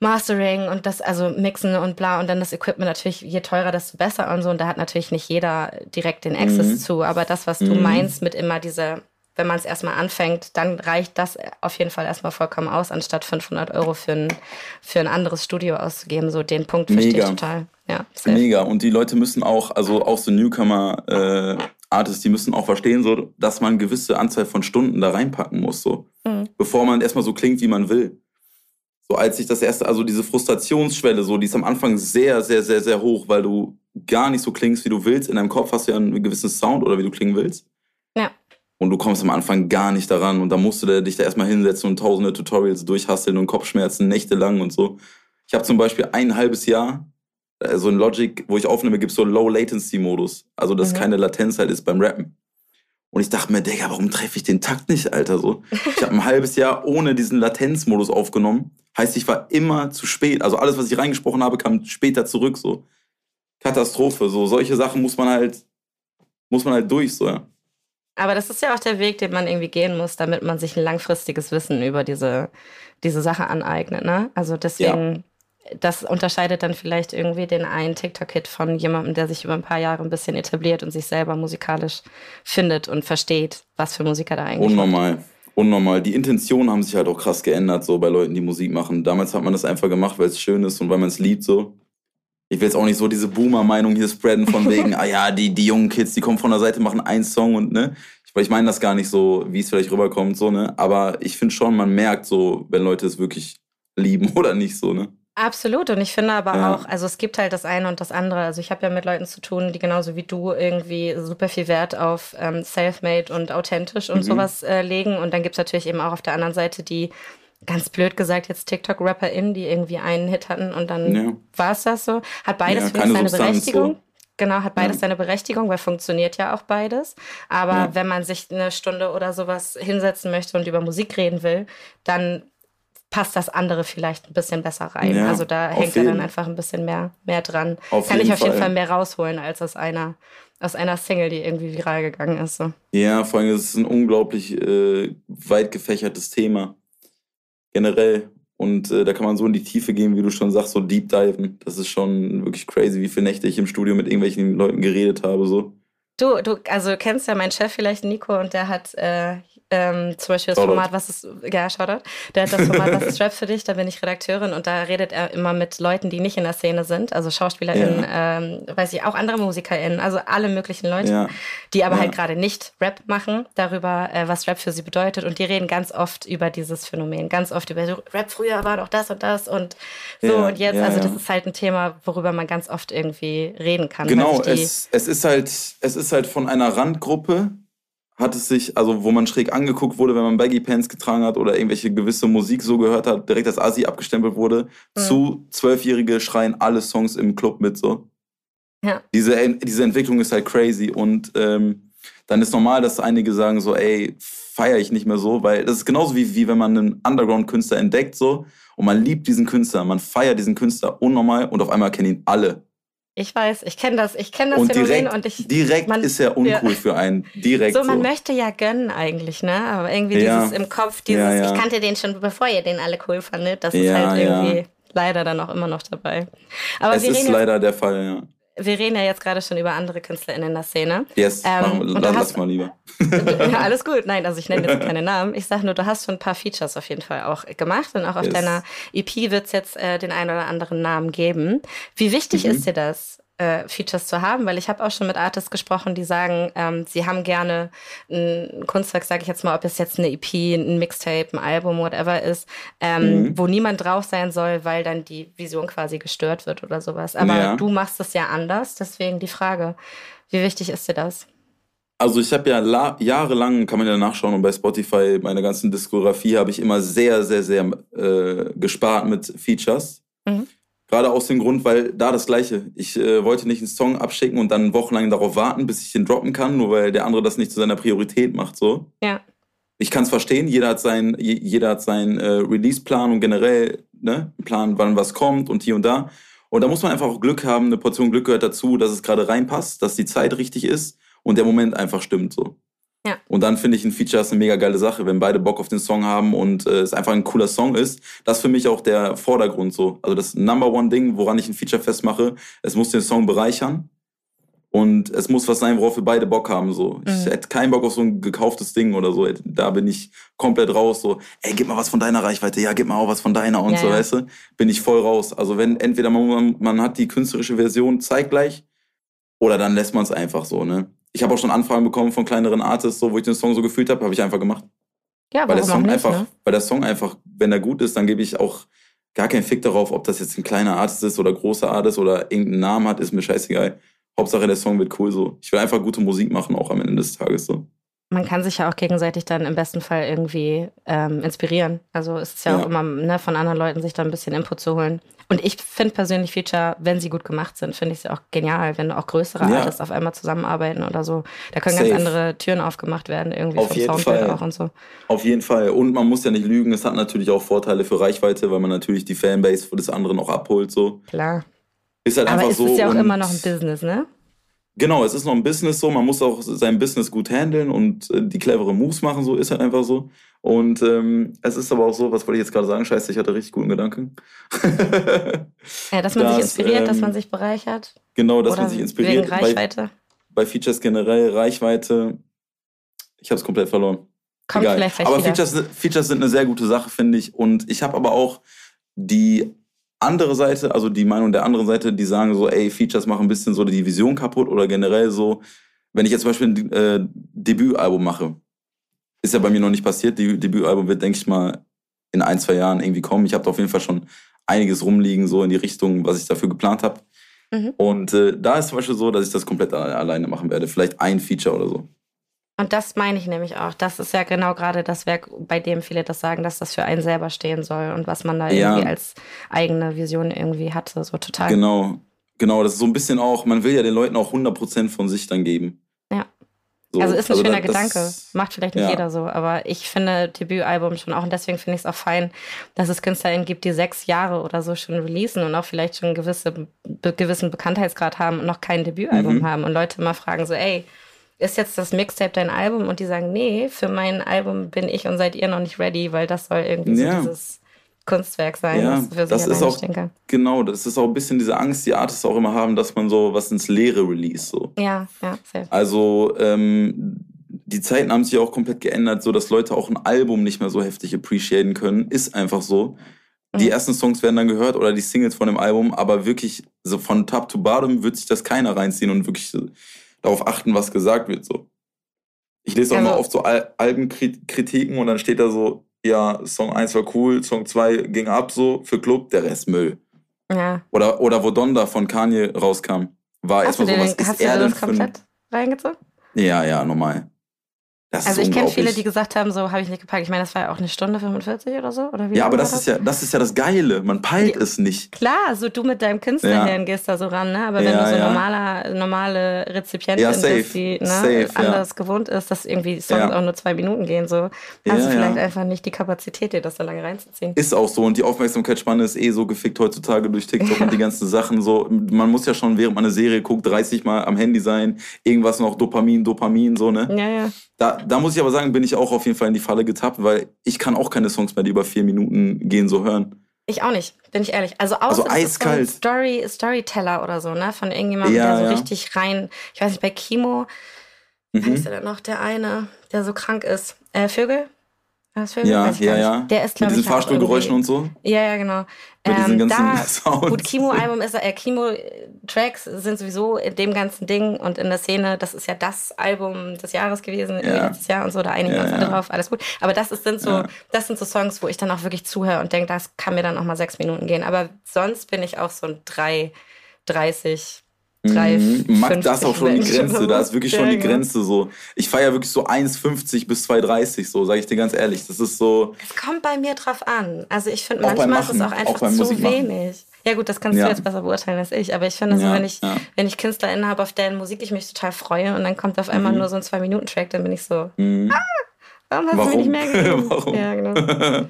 Mastering und das, also Mixen und bla und dann das Equipment natürlich, je teurer, desto besser und so. Und da hat natürlich nicht jeder direkt den Access mhm. zu. Aber das, was du mhm. meinst mit immer dieser wenn man es erstmal anfängt, dann reicht das auf jeden Fall erstmal vollkommen aus, anstatt 500 Euro für ein, für ein anderes Studio auszugeben. So den Punkt verstehe ich total. Ja, Mega. Und die Leute müssen auch, also auch so Newcomer äh, Artists, die müssen auch verstehen, so, dass man eine gewisse Anzahl von Stunden da reinpacken muss, so, mhm. bevor man erstmal so klingt, wie man will. So als ich das erste, also diese Frustrationsschwelle, so, die ist am Anfang sehr, sehr, sehr, sehr hoch, weil du gar nicht so klingst, wie du willst. In deinem Kopf hast du ja einen gewissen Sound oder wie du klingen willst. Und du kommst am Anfang gar nicht daran und da musst du dich da erstmal hinsetzen und tausende Tutorials durchhasseln und Kopfschmerzen nächtelang und so. Ich habe zum Beispiel ein halbes Jahr äh, so ein Logic, wo ich aufnehme, gibt es so einen Low-Latency-Modus. Also, dass mhm. keine Latenz halt ist beim Rappen. Und ich dachte mir, Digga, warum treffe ich den Takt nicht, Alter? So. <laughs> Ich habe ein halbes Jahr ohne diesen Latenzmodus aufgenommen. Heißt, ich war immer zu spät. Also alles, was ich reingesprochen habe, kam später zurück. So Katastrophe. So solche Sachen muss man halt, muss man halt durch. So ja. Aber das ist ja auch der Weg, den man irgendwie gehen muss, damit man sich ein langfristiges Wissen über diese, diese Sache aneignet. Ne? Also deswegen, ja. das unterscheidet dann vielleicht irgendwie den einen TikTok-Hit von jemandem, der sich über ein paar Jahre ein bisschen etabliert und sich selber musikalisch findet und versteht, was für Musiker da eigentlich Unnormal. Macht. Unnormal. Die Intentionen haben sich halt auch krass geändert, so bei Leuten, die Musik machen. Damals hat man das einfach gemacht, weil es schön ist und weil man es liebt, so ich will jetzt auch nicht so diese Boomer-Meinung hier spreaden von <laughs> wegen, ah ja, die, die jungen Kids, die kommen von der Seite, machen einen Song und ne. Ich, ich meine das gar nicht so, wie es vielleicht rüberkommt, so, ne. Aber ich finde schon, man merkt so, wenn Leute es wirklich lieben <laughs> oder nicht so, ne. Absolut. Und ich finde aber ja. auch, also es gibt halt das eine und das andere. Also ich habe ja mit Leuten zu tun, die genauso wie du irgendwie super viel Wert auf ähm, Selfmade und authentisch und mhm. sowas äh, legen. Und dann gibt es natürlich eben auch auf der anderen Seite die ganz blöd gesagt, jetzt TikTok-RapperInnen, die irgendwie einen Hit hatten und dann Ja. war es das so. Hat beides Ja, für mich seine Substanz, Berechtigung. so. Genau, hat beides Ja. seine Berechtigung, weil funktioniert ja auch beides. Aber Ja. wenn man sich eine Stunde oder sowas hinsetzen möchte und über Musik reden will, dann passt das andere vielleicht ein bisschen besser rein. Ja, also da hängt er dann einfach ein bisschen mehr, mehr dran. Auf Kann ich auf jeden Fall. Fall mehr rausholen als aus einer, aus einer Single, die irgendwie viral gegangen ist. So. Ja, vor allem ist es ein unglaublich äh, weit gefächertes Thema. Generell. Und äh, da kann man so in die Tiefe gehen, wie du schon sagst, so deep diven. Das ist schon wirklich crazy, wie viele Nächte ich im Studio mit irgendwelchen Leuten geredet habe. So. Du, du, also kennst ja meinen Chef vielleicht, Nico, und der hat äh, ähm, zum Beispiel das Shoutout. Format, was ist, ja, Shoutout, der hat das Format, was <laughs> ist Rap für dich, da bin ich Redakteurin und da redet er immer mit Leuten, die nicht in der Szene sind, also SchauspielerInnen, ähm, weiß ich, auch andere MusikerInnen, also alle möglichen Leute, Ja. die aber Ja. halt gerade nicht Rap machen, darüber, äh, was Rap für sie bedeutet und die reden ganz oft über dieses Phänomen, ganz oft über so, Rap früher war doch das und das und so Ja, und jetzt, ja, also das ja. ist halt ein Thema, worüber man ganz oft irgendwie reden kann. weil Genau, die- es, es ist halt, es ist halt von einer Randgruppe, hat es sich, also wo man schräg angeguckt wurde, wenn man Baggy Pants getragen hat oder irgendwelche gewisse Musik so gehört hat, direkt als Asi abgestempelt wurde, Mhm. zu Zwölfjährige schreien alle Songs im Club mit so. Ja. Diese, diese Entwicklung ist halt crazy und ähm, dann ist normal, dass einige sagen so, ey, feiere ich nicht mehr so, weil das ist genauso wie, wie wenn man einen Underground-Künstler entdeckt so und man liebt diesen Künstler, man feiert diesen Künstler unnormal und auf einmal kennen ihn alle. Ich weiß, ich kenne das, ich kenne das Und Phänomen direkt, und ich direkt man- ist er uncool ja. für einen. Direkt so, so. man möchte ja gönnen eigentlich, ne? Aber irgendwie Ja. dieses im Kopf, dieses, Ja, ja. ich kannte den schon, bevor ihr den alle cool fandet, das ist Ja, halt ja. irgendwie leider dann auch immer noch dabei. Aber es ist leider der Fall, ja. Wir reden ja jetzt gerade schon über andere KünstlerInnen in der Szene. Yes, Ähm, du lass hast- mal lieber. <laughs> ja, alles gut. Nein, also ich nenne jetzt <laughs> keine Namen. Ich sage nur, du hast schon ein paar Features auf jeden Fall auch gemacht und auch auf Yes. deiner EP wird es jetzt äh, den einen oder anderen Namen geben. Wie wichtig Mhm. ist dir das, äh, Features zu haben? Weil ich habe auch schon mit Artists gesprochen, die sagen, ähm, sie haben gerne ein Kunstwerk, sage ich jetzt mal, ob es jetzt eine EP, ein Mixtape, ein Album, whatever ist, ähm, Mhm. wo niemand drauf sein soll, weil dann die Vision quasi gestört wird oder sowas. Aber Ja. du machst es ja anders, deswegen die Frage, wie wichtig ist dir das? Also ich habe ja la jahrelang, kann man ja nachschauen, und bei Spotify, meine ganzen Diskografie, habe ich immer sehr, sehr, sehr äh, gespart mit Features. Mhm. Gerade aus dem Grund, weil da das Gleiche. Ich äh, wollte nicht einen Song abschicken und dann wochenlang darauf warten, bis ich den droppen kann, nur weil der andere das nicht zu seiner Priorität macht. So. Ja. Ich kann es verstehen, jeder hat seinen, je- jeder hat seinen äh, Release-Plan und generell ne, einen Plan, wann was kommt und hier und da. Und da muss man einfach auch Glück haben, eine Portion Glück gehört dazu, dass es gerade reinpasst, dass die Zeit richtig ist und der Moment einfach stimmt so. Ja. Und dann finde ich ein Feature ist eine mega geile Sache, wenn beide Bock auf den Song haben und äh, es einfach ein cooler Song ist. Das ist für mich auch der Vordergrund so. Also das Number One Ding, woran ich ein Feature festmache, es muss den Song bereichern und es muss was sein, worauf wir beide Bock haben so. Ich Mhm. hätte keinen Bock auf so ein gekauftes Ding oder so. Da bin ich komplett raus so. Ey, gib mal was von deiner Reichweite. Ja, gib mal auch was von deiner und Ja, so, ja. weißt du? Bin ich voll raus. Also wenn entweder man, man hat die künstlerische Version zeitgleich oder dann lässt man es einfach so, ne? Ich habe auch schon Anfragen bekommen von kleineren Artists, so, wo ich den Song so gefühlt habe, habe ich einfach gemacht. Ja, Weil der Song nicht, einfach, ne? weil der Song einfach, wenn er gut ist, dann gebe ich auch gar keinen Fick darauf, ob das jetzt ein kleiner Artist ist oder großer Artist oder irgendeinen Namen hat, ist mir scheißegal. Hauptsache der Song wird cool so. Ich will einfach gute Musik machen, auch am Ende des Tages so. Man kann sich ja auch gegenseitig dann im besten Fall irgendwie ähm, inspirieren. Also es ist ja, Ja. auch immer ne, von anderen Leuten sich da ein bisschen Input zu holen. Und ich finde persönlich Feature, wenn sie gut gemacht sind, finde ich sie auch genial, wenn auch größere Ja. Artists auf einmal zusammenarbeiten oder so. Da können Safe. ganz andere Türen aufgemacht werden, irgendwie Auf vom jeden Soundbild Fall. auch und so. Auf jeden Fall. Und man muss ja nicht lügen, es hat natürlich auch Vorteile für Reichweite, weil man natürlich die Fanbase des anderen auch abholt so. Klar. Ist halt Aber einfach es so. ist ja auch immer noch ein Business, ne? Genau, es ist noch ein Business so, man muss auch sein Business gut handeln und äh, die clevere Moves machen, so ist halt einfach so. Und ähm, es ist aber auch so, was wollte ich jetzt gerade sagen? Scheiße, ich hatte richtig guten Gedanken. <laughs> Ja, dass man sich Das, inspiriert, dass ähm, man sich bereichert. genau, dass oder man sich inspiriert. Wegen Bei, Reichweite. bei Features generell, Reichweite, ich habe es komplett verloren. Kommt Egal. vielleicht aber wieder. Features, Features sind eine sehr gute Sache, finde ich. Und ich habe aber auch die andere Seite, also die Meinung der anderen Seite, die sagen so, ey, Features machen ein bisschen so die Vision kaputt oder generell so, wenn ich jetzt zum Beispiel ein äh, Debütalbum mache, ist ja bei mir noch nicht passiert. Die Debütalbum wird, denke ich mal, in ein, zwei Jahren irgendwie kommen. Ich habe da auf jeden Fall schon einiges rumliegen, so in die Richtung, was ich dafür geplant habe. Mhm. Und äh, da ist zum Beispiel so, dass ich das komplett alle- alleine machen werde. Vielleicht ein Feature oder so. Und das meine ich nämlich auch. Das ist ja genau gerade das Werk, bei dem viele das sagen, dass das für einen selber stehen soll und was man da Ja. irgendwie als eigene Vision irgendwie hatte. So total. Genau, genau. Das ist so ein bisschen auch, man will ja den Leuten auch 100% von sich dann geben. Ja. So, also ist ein schöner da- Gedanke. Macht vielleicht nicht ja. jeder so, aber ich finde Debütalbum schon auch und deswegen finde ich es auch fein, dass es KünstlerInnen gibt, die sechs Jahre oder so schon releasen und auch vielleicht schon gewisse, be gewissen Bekanntheitsgrad haben und noch kein Debütalbum Mhm. haben und Leute mal fragen so, ey, ist jetzt das Mixtape dein Album? Und die sagen, nee, für mein Album bin ich und seid ihr noch nicht ready, weil das soll irgendwie Ja. so dieses Kunstwerk sein, Ja, das für sich das ist auch- kann. Genau, das ist auch ein bisschen diese Angst, die Artists auch immer haben, dass man so was ins Leere release. So. Ja, ja, safe. Also ähm, die Zeiten haben sich auch komplett geändert, so dass Leute auch ein Album nicht mehr so heftig appreciaten können. Ist einfach so. Die Mhm. ersten Songs werden dann gehört oder die Singles von dem Album, aber wirklich so von Top to Bottom wird sich das keiner reinziehen und wirklich so darauf achten, was gesagt wird. So. Ich lese auch Also- mal oft so Al Albenkritiken und dann steht da so, ja, Song 1 war cool, Song 2 ging ab so für Club, der Rest Müll. Ja. Oder, oder wo Donda von Kanye rauskam, war erstmal so, dir was ist hast du er denn das für ein... reingezogen? Ja, ja, normal. Das Also ich kenne viele, die gesagt haben, so habe ich nicht gepackt. Ich meine, das war ja auch eine Stunde 45 oder so. Oder wie Ja, aber das war ist ja, das ist ja das Geile. Man peilt Ja. es nicht. Klar, so du mit deinem Künstlerhirn gehst da so ran, ne? Aber wenn Ja, du so ja. normaler, normale Rezipientin Ja, safe. bist, die ne, Safe, ja. anders gewohnt ist, dass irgendwie Songs Ja. auch nur zwei Minuten gehen, so hast Ja, du vielleicht ja. einfach nicht die Kapazität, dir das so lange reinzuziehen. Ist auch so. Und die Aufmerksamkeitsspanne ist eh so gefickt heutzutage durch TikTok und die ganzen Sachen. So, man muss ja schon, während man eine Serie guckt, 30 Mal am Handy sein. Irgendwas noch Dopamin, Dopamin, so, ne? Ja, ja. Da, da muss ich aber sagen, bin ich auch auf jeden Fall in die Falle getappt, weil ich kann auch keine Songs mehr, die über vier Minuten gehen, so hören. Ich auch nicht, bin ich ehrlich. Also außer Also es ist so ein eiskalt. Story, Storyteller oder so, ne? Von irgendjemandem, Ja, der so ja. richtig rein, ich weiß nicht, bei Kimo, Mhm. heißt der denn noch, der eine, der so krank ist? Äh, Vögel? Das? Ja, ich ja, ja. Der ist, Mit ich, diesen ja auch Fahrstuhlgeräuschen und so. Ja, ja, genau. Mit diesen ganzen da, <laughs> Sounds. gut, Kimo-Album ist, äh, Kimo-Tracks sind sowieso in dem ganzen Ding und in der Szene, das ist ja das Album des Jahres gewesen, Ja. letztes Jahr und so, da einigen wir Ja, uns alle ja. drauf, alles gut. Aber das ist, sind so, das sind so Songs, wo ich dann auch wirklich zuhöre und denke, das kann mir dann auch mal sechs Minuten gehen. Aber sonst bin ich auch so ein 3, 30, 3, Mhm. Mag das auch schon die Mensch Grenze. Da ist wirklich schon die genau. Grenze so. Ich feiere wirklich so 1,50 bis 2,30 so, sage ich dir ganz ehrlich. Das ist so. Es kommt bei mir drauf an. Also ich finde, Auch manchmal ist es auch auch einfach beim zu wenig. Ja gut, das kannst Ja. du jetzt besser beurteilen als ich. Aber ich finde so, Ja, wenn ich, ja. wenn ich KünstlerInnen habe, auf deren Musik ich mich total freue und dann kommt auf einmal Mhm. nur so ein Zwei-Minuten-Track, dann bin ich so, Mhm. warum hast du mir Warum? nicht mehr <laughs> gegeben? Warum? Ja, genau. <laughs>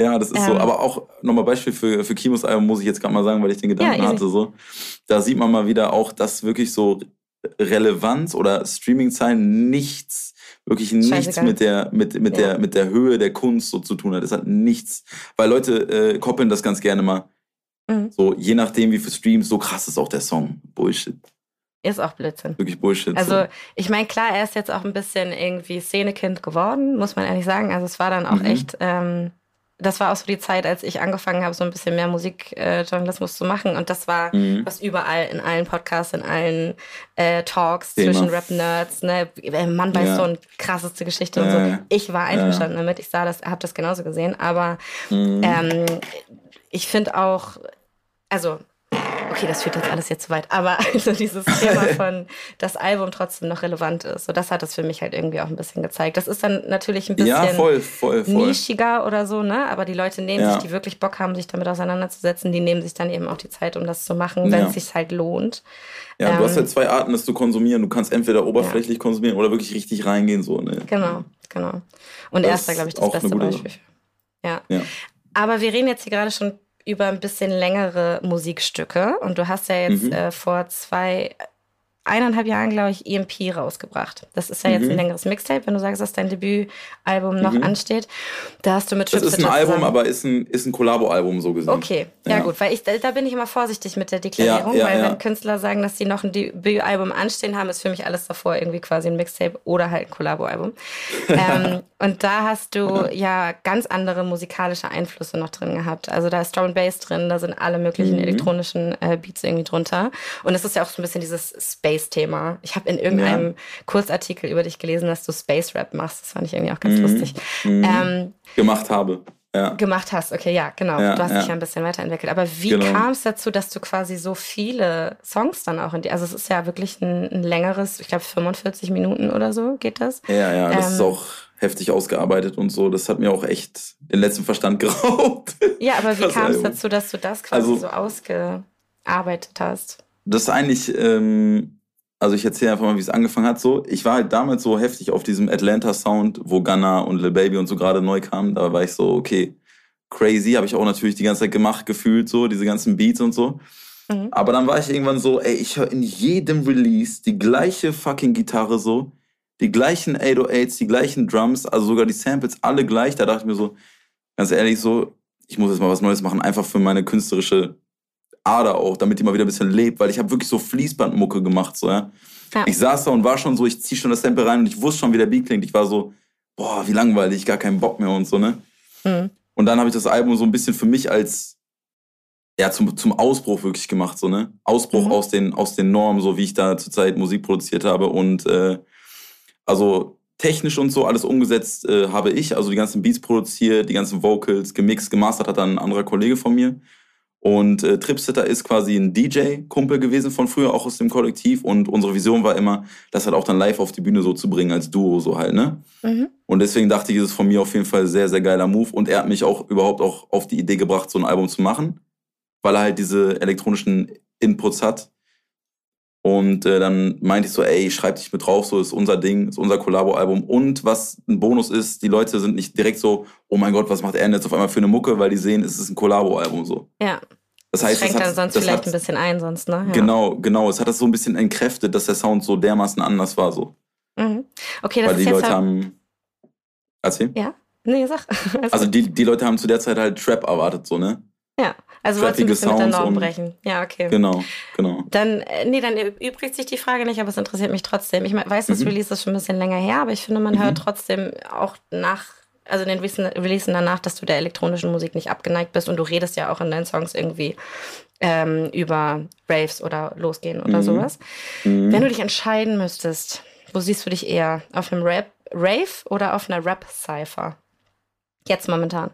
ja, das ist so. Ähm. Aber auch nochmal Beispiel für, für Kimos Album muss ich jetzt gerade mal sagen, weil ich den Gedanken Ja, hatte. So. Da sieht man mal wieder auch, dass wirklich so Relevanz oder Streaming-Zahlen nichts, wirklich nichts Scheißegal. mit der, mit, mit, Ja. der, mit der Höhe der Kunst so zu tun hat. Es hat nichts. Weil Leute äh, koppeln das ganz gerne mal. Mhm. So, je nachdem, wie viel Streams, so krass ist auch der Song. Bullshit. Ist auch Blödsinn. Wirklich Bullshit. Also so. ich meine, klar, er ist jetzt auch ein bisschen irgendwie Szenekind geworden, muss man ehrlich sagen. Also es war dann auch Mhm. echt, ähm, das war auch so die Zeit, als ich angefangen habe, so ein bisschen mehr Musikjournalismus zu machen. Und das war Mhm. was überall in allen Podcasts, in allen äh, Talks Thema. zwischen Rap-Nerds, ne? Äh, Mann weiß Ja. so eine krasseste Geschichte und Ja, so. Ich war einverstanden damit, ich sah das, habe das genauso gesehen, aber Mhm. ähm, ich finde auch, also, okay, das führt jetzt alles jetzt zu weit, aber <laughs> also dieses Thema <laughs> von das Album trotzdem noch relevant ist, so das hat das für mich halt irgendwie auch ein bisschen gezeigt. Das ist dann natürlich ein bisschen ja, voll, voll, voll. nischiger oder so, ne? Aber die Leute nehmen Ja. sich, die wirklich Bock haben, sich damit auseinanderzusetzen, die nehmen sich dann eben auch die Zeit, um das zu machen, wenn Ja. es sich halt lohnt. Ja, du hast Ähm, halt zwei Arten, das zu konsumieren. Du kannst entweder oberflächlich konsumieren oder wirklich richtig reingehen. So, ne? Genau, genau. Und Das er ist da, glaube ich, das beste Beispiel. Ja. Ja. Aber wir reden jetzt hier gerade schon über ein bisschen längere Musikstücke. Und du hast ja jetzt Mhm. äh, vor zwei, eineinhalb Jahren, glaube ich, EMP rausgebracht. Das ist ja jetzt Mhm. ein längeres Mixtape, wenn du sagst, dass dein Debütalbum noch Mhm. ansteht. Da hast du mit Das Chips ist ein Album, zusammen- aber ist ein, ist ein Kollabo-Album so gesehen. Okay, ja, Ja. gut, weil ich da, da bin ich immer vorsichtig mit der Deklarierung, Ja, ja, weil wenn Künstler sagen, dass sie noch ein Debütalbum anstehen haben, ist für mich alles davor irgendwie quasi ein Mixtape oder halt ein Kollabo-Album. <laughs> ähm, und da hast du ja ganz andere musikalische Einflüsse noch drin gehabt. Also da ist Drum and Bass drin, da sind alle möglichen Mhm. elektronischen äh, Beats irgendwie drunter. Und es ist ja auch so ein bisschen dieses Space-Thema. Ich habe in irgendeinem Kurzartikel über dich gelesen, dass du Space-Rap machst. Das fand ich irgendwie auch ganz Mhm. lustig. Mhm. Ähm, Gemacht habe. ja. gemacht hast. Okay, ja, genau. Ja, du hast ja. dich ja ein bisschen weiterentwickelt. Aber wie Genau. kam es dazu, dass du quasi so viele Songs dann auch in die, also es ist ja wirklich ein, ein längeres, ich glaube 45 Minuten oder so geht das. Ja, ja, das Ähm. ist auch heftig ausgearbeitet und so. Das hat mir auch echt den letzten Verstand <laughs> geraubt. Ja, aber wie Das kam es dazu, dass du das quasi Also- so ausgearbeitet hast? Das ist eigentlich, ähm, also ich erzähle einfach mal, wie es angefangen hat. So, ich war halt damals so heftig auf diesem Atlanta-Sound, wo Gunna und Lil Baby und so gerade neu kamen. Da war ich so, okay, crazy. Habe ich auch natürlich die ganze Zeit gemacht, gefühlt, so, diese ganzen Beats und so. Mhm. Aber dann war ich irgendwann so, ey, ich höre in jedem Release die gleiche fucking Gitarre so, die gleichen 808s, die gleichen Drums, also sogar die Samples alle gleich. Da dachte ich mir so, ganz ehrlich, so, ich muss jetzt mal was Neues machen, einfach für meine künstlerische Ader auch, damit die mal wieder ein bisschen lebt, weil ich habe wirklich so Fließbandmucke gemacht, so, ja. Ja. Ich saß da und war schon so, ich zieh schon das Sample rein und ich wusste schon, wie der Beat klingt. Ich war so, boah, wie langweilig, gar keinen Bock mehr und so, ne? Mhm. Und dann habe ich das Album so ein bisschen für mich als ja zum, zum Ausbruch wirklich gemacht, so ne Ausbruch Mhm. aus den aus den Normen, so wie ich da zurzeit Musik produziert habe und äh, also technisch und so alles umgesetzt äh, habe ich, also die ganzen Beats produziert, die ganzen Vocals gemixt, gemastert hat dann ein anderer Kollege von mir. Und äh, Tripsitter ist quasi ein DJ-Kumpel gewesen von früher, auch aus dem Kollektiv. Und unsere Vision war immer, das halt auch dann live auf die Bühne so zu bringen, als Duo so halt, ne? Mhm. Und deswegen dachte ich, ist es von mir auf jeden Fall sehr, sehr geiler Move. Und er hat mich auch überhaupt auch auf die Idee gebracht, so ein Album zu machen, weil er halt diese elektronischen Inputs hat. Und äh, dann meinte ich so, ey, schreib dich mit drauf, so ist unser Ding, ist unser Collabo-Album. Und was ein Bonus ist, die Leute sind nicht direkt so, oh mein Gott, was macht er denn jetzt auf einmal für eine Mucke, weil die sehen, es ist ein Collabo-Album so. Ja, Das das heißt, schränkt es hat, dann sonst das vielleicht hat, ein bisschen ein, sonst, ne? Ja. Genau, genau. Es hat das so ein bisschen entkräftet, dass der Sound so dermaßen anders war so. Mhm. Okay, das Weil ist die jetzt Leute halt, haben. Erzähl? Ja, nee, sag. <laughs> Also gut. die, die Leute haben zu der Zeit halt Trap erwartet, so, ne? Ja, also wolltest du ein bisschen mit der Sounds Norm brechen. Ja, okay. Genau, genau. Dann, äh, nee, dann übrigt sich die Frage nicht, aber es interessiert mich trotzdem. Ich weiß, das Mhm. Release ist schon ein bisschen länger her, aber ich finde, man Mhm. hört trotzdem auch nach, also den Releasen Releasen danach, dass du der elektronischen Musik nicht abgeneigt bist und du redest ja auch in deinen Songs irgendwie ähm, über Raves oder Losgehen oder Mhm. sowas. Mhm. Wenn du dich entscheiden müsstest, wo siehst du dich eher? Auf einem Rap Rave oder auf einer Rap-Cypher? Jetzt momentan.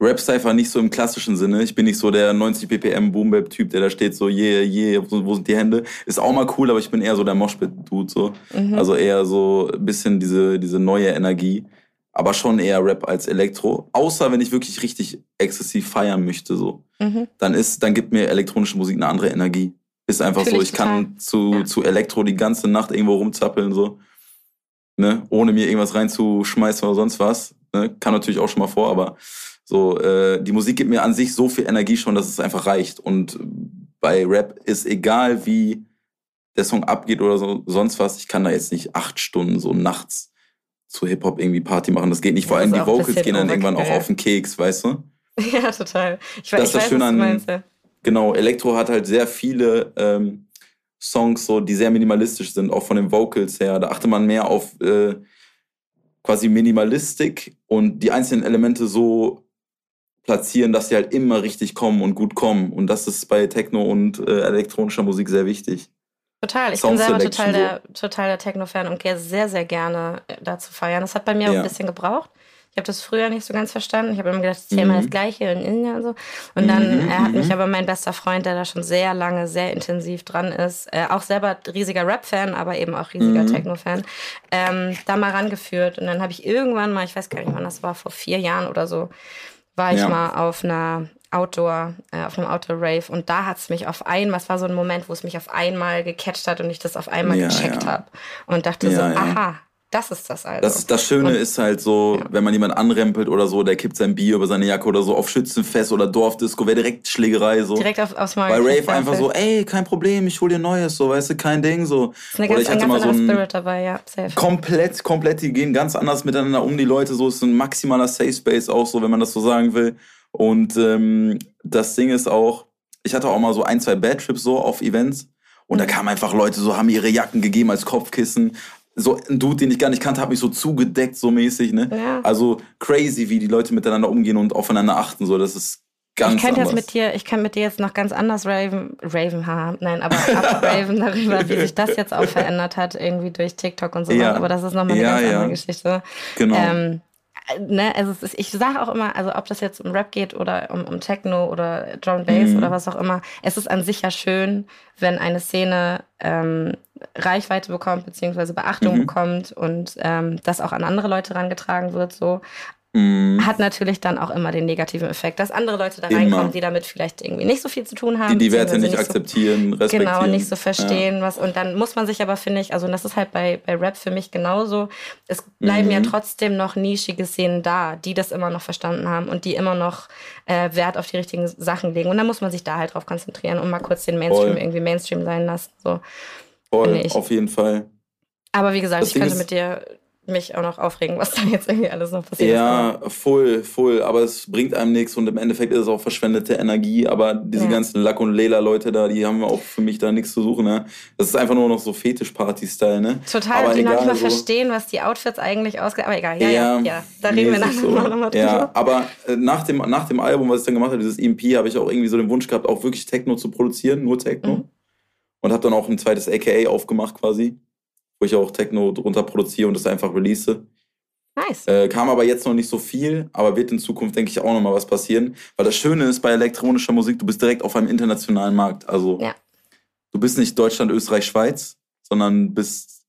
Rap-Cypher nicht so im klassischen Sinne. Ich bin nicht so der 90 BPM Boom-Bap-Typ, der da steht so, yeah, yeah, wo, wo sind die Hände? Ist auch mal cool, aber ich bin eher so der Moshpit-Dude, so. Mhm. Also eher so ein bisschen diese, diese neue Energie. Aber schon eher Rap als Elektro. Außer wenn ich wirklich richtig exzessiv feiern möchte, so. mhm. Dann ist, dann gibt mir elektronische Musik eine andere Energie. Ist einfach Fühl so, ich ich kann zu, Ja. zu Elektro die ganze Nacht irgendwo rumzappeln, so. Ne? Ohne mir irgendwas reinzuschmeißen oder sonst was. Ne? Kann natürlich auch schon mal vor, aber so, äh, die Musik gibt mir an sich so viel Energie schon, dass es einfach reicht. Und bei Rap ist egal, wie der Song abgeht oder so, sonst was, ich kann da jetzt nicht acht Stunden so nachts zu Hip-Hop irgendwie Party machen. Das geht nicht. Vor Ja, allem das die Vocals gehen dann irgendwann auch auf den Keks, weißt du? <laughs> Ja, total. Ich, Das ich das weiß, Schöne was an- du meinst. ja. Genau, Elektro hat halt sehr viele ähm, Songs, so, die sehr minimalistisch sind, auch von den Vocals her. Da achte man mehr auf äh, quasi Minimalistik und die einzelnen Elemente so platzieren, dass sie halt immer richtig kommen und gut kommen. Und das ist bei Techno und äh, elektronischer Musik sehr wichtig. Total. Ich Sound bin selber Selection total der, total der Techno-Fan und gehe sehr, sehr gerne äh, da zu feiern. Das hat bei mir auch Ja. ein bisschen gebraucht. Ich habe das früher nicht so ganz verstanden. Ich habe immer gedacht, ich zähle mal Mhm. das Gleiche und, und so. Und dann Mhm, äh, hat mhm. mich aber mein bester Freund, der da schon sehr lange, sehr intensiv dran ist, äh, auch selber riesiger Rap-Fan, aber eben auch riesiger Mhm. Techno-Fan, ähm, da mal rangeführt. Und dann habe ich irgendwann mal, ich weiß gar nicht wann das war, vor vier Jahren oder so, war ich Ja. mal auf einer Outdoor, äh, auf einem Outdoor-Rave und da hat es mich auf einmal, es war so ein Moment, wo es mich auf einmal gecatcht hat und ich das auf einmal Ja, gecheckt ja. habe und dachte so, aha, das ist das also. Das, das Schöne Und- ist halt so, Ja. wenn man jemanden anrempelt oder so, der kippt sein Bier über seine Jacke oder so auf Schützenfest oder Dorfdisco, wäre direkt Schlägerei so. Direkt auf, aufs Maul. Bei Rave einfach so, ey, kein Problem, ich hol dir Neues, so, weißt du, kein Ding, so. ist eine Oder ganz, ich hatte mal so ein Spirit dabei, ja, safe. komplett, komplett, die gehen ganz anders miteinander um, die Leute, so, ist ein maximaler Safe Space auch so, wenn man das so sagen will. Und ähm, das Ding ist auch, ich hatte auch mal so ein, zwei Bad Trips so auf Events und da Mhm. kamen einfach Leute so, haben ihre Jacken gegeben als Kopfkissen. So ein Dude, den ich gar nicht kannte, hat mich so zugedeckt, so mäßig, ne? Ja. Also crazy, wie die Leute miteinander umgehen und aufeinander achten, so, das ist ganz ich könnte jetzt anders. mit dir, ich kann mit dir jetzt noch ganz anders raven, raven, ha, nein, aber <laughs> raven darüber, wie sich das jetzt auch verändert hat, irgendwie durch TikTok und sowas. Ja. Aber das ist nochmal eine Ja, ganz andere Geschichte. genau. Ähm, ne, also ist, ich sage auch immer, also ob das jetzt um Rap geht oder um, um Techno oder Drum Bass mhm. oder was auch immer, es ist an sich ja schön, wenn eine Szene ähm, Reichweite bekommt, beziehungsweise Beachtung mhm. bekommt und ähm, das auch an andere Leute rangetragen wird, so. Mm. Hat natürlich dann auch immer den negativen Effekt, dass andere Leute da reinkommen, immer. die damit vielleicht irgendwie nicht so viel zu tun haben. Die die Werte nicht, nicht akzeptieren, so, <laughs> respektieren. Genau, nicht so verstehen, ja. was. Und dann muss man sich aber, finde ich, also das ist halt bei, bei Rap für mich genauso. Es bleiben mhm. ja trotzdem noch nischige Szenen da, die das immer noch verstanden haben und die immer noch äh, Wert auf die richtigen Sachen legen. Und dann muss man sich da halt drauf konzentrieren und mal kurz den Mainstream Voll. irgendwie Mainstream sein lassen. So. Voll, auf jeden Fall. Aber wie gesagt, das ich könnte mit dir mich auch noch aufregen, was da jetzt irgendwie alles noch passiert ja, ist. Ja, voll, voll. Aber es bringt einem nichts und im Endeffekt ist es auch verschwendete Energie. Aber diese ja. ganzen Lack- und Lela-Leute da, die haben auch für mich da nichts zu suchen. Ne? Das ist einfach nur noch so Fetisch-Party-Style. Ne? Total, aber die noch nicht mal so. verstehen, was die Outfits eigentlich ausgehen. Aber egal, ja, ja, ja. Da reden wir nachher so. noch mal drüber. Ja, aber äh, nach dem, nach dem Album, was ich dann gemacht habe, dieses EP, habe ich auch irgendwie so den Wunsch gehabt, auch wirklich Techno zu produzieren, nur Techno. Mhm. Und habe dann auch ein zweites AKA aufgemacht quasi wo ich auch Techno drunter produziere und das einfach release. Nice. Äh, kam aber jetzt noch nicht so viel, aber wird in Zukunft, denke ich, auch noch mal was passieren. Weil das Schöne ist bei elektronischer Musik, du bist direkt auf einem internationalen Markt. Also ja. du bist nicht Deutschland, Österreich, Schweiz, sondern bist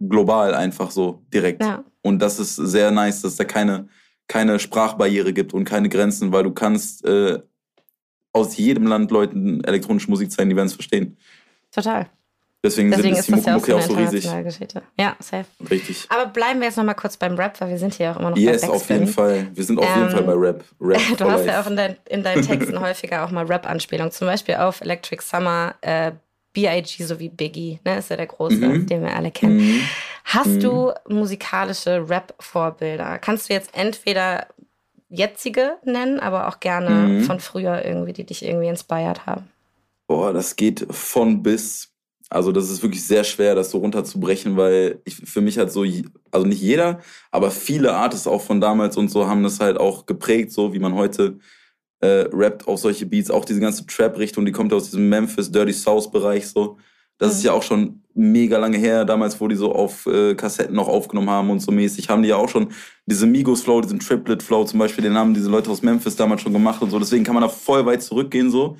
global einfach so direkt. Ja. Und das ist sehr nice, dass da keine, keine Sprachbarriere gibt und keine Grenzen, weil du kannst äh, aus jedem Land Leuten elektronische Musik zeigen, die werden es verstehen. Total. Deswegen, Deswegen sind, ist, die Mucke auch so, auch so riesig. Geschichte. Ja, safe. Richtig. Aber bleiben wir jetzt noch mal kurz beim Rap, weil wir sind hier auch immer noch yes, bei Yes, auf jeden Fall. Wir sind auf ähm, jeden Fall bei Rap. Rap <laughs> du hast life. ja auch in, dein, in deinen Texten <laughs> häufiger auch mal Rap-Anspielungen. Zum Beispiel auf Electric Summer, äh, B.I.G. sowie Biggie, ne, ist ja der Große, mhm. den wir alle kennen. Mhm. Hast mhm. du musikalische Rap-Vorbilder? Kannst du jetzt entweder jetzige nennen, aber auch gerne mhm. von früher irgendwie, die dich irgendwie inspiriert haben? Boah, das geht von bis. Also das ist wirklich sehr schwer, das so runterzubrechen, weil ich, für mich halt so, also nicht jeder, aber viele Artists auch von damals und so haben das halt auch geprägt, so wie man heute äh, rappt auf solche Beats. Auch diese ganze Trap-Richtung, die kommt aus diesem Memphis Dirty South-Bereich so. Das mhm. ist ja auch schon mega lange her, damals, wo die so auf äh, Kassetten noch aufgenommen haben und so mäßig, haben die ja auch schon diese Migos-Flow, diesen Triplet-Flow zum Beispiel, den haben diese Leute aus Memphis damals schon gemacht und so. Deswegen kann man da voll weit zurückgehen so.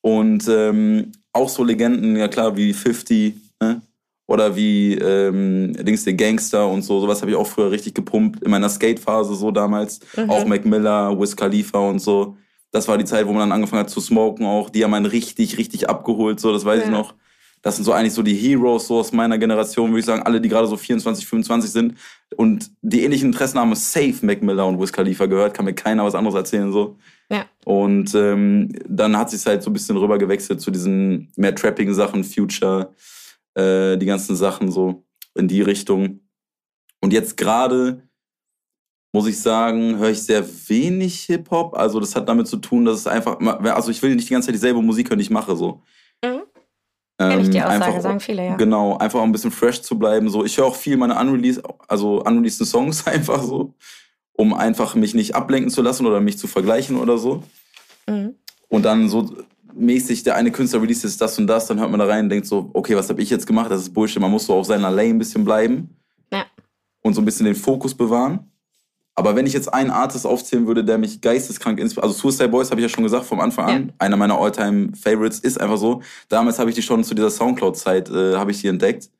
Und ähm, auch so Legenden, ja klar, wie 50, ne? Oder wie ähm, Dings der Gangster und so, sowas habe ich auch früher richtig gepumpt. In meiner Skate-Phase so damals. Mhm. Auch Mac Miller, Wiz Khalifa und so. Das war die Zeit, wo man dann angefangen hat zu smoken auch. Die haben einen richtig, richtig abgeholt, so, das weiß ja. ich noch. Das sind so eigentlich so die Heroes so aus meiner Generation, würde ich sagen. Alle, die gerade so 24, 25 sind und die ähnlichen Interessen haben, safe Mac Miller und Wiz Khalifa gehört. Kann mir keiner was anderes erzählen, so. Ja. Und ähm, dann hat sich halt so ein bisschen rüber gewechselt zu diesen mehr Trapping-Sachen, Future, äh, die ganzen Sachen so in die Richtung. Und jetzt gerade muss ich sagen, höre ich sehr wenig Hip-Hop. Also das hat damit zu tun, dass es einfach, also ich will nicht die ganze Zeit dieselbe Musik hören, die ich mache so. Mhm. Kenn ich die ähm, Aussage, einfach, sagen viele, ja. Genau, einfach um ein bisschen fresh zu bleiben. So, ich höre auch viel meine unreleased, also unreleased Songs <laughs> einfach so um einfach mich nicht ablenken zu lassen oder mich zu vergleichen oder so. Mhm. Und dann so mäßig, der eine Künstler release jetzt das und das, dann hört man da rein und denkt so, okay, was habe ich jetzt gemacht? Das ist Bullshit. Man muss so auf seiner Lane ein bisschen bleiben. Ja. Und so ein bisschen den Fokus bewahren. Aber wenn ich jetzt einen Artist aufzählen würde, der mich geisteskrank inspiriert, also Suicide Boys habe ich ja schon gesagt vom Anfang an, ja. einer meiner Alltime Favorites ist einfach so. Damals habe ich die schon zu dieser Soundcloud-Zeit äh, habe ich die entdeckt.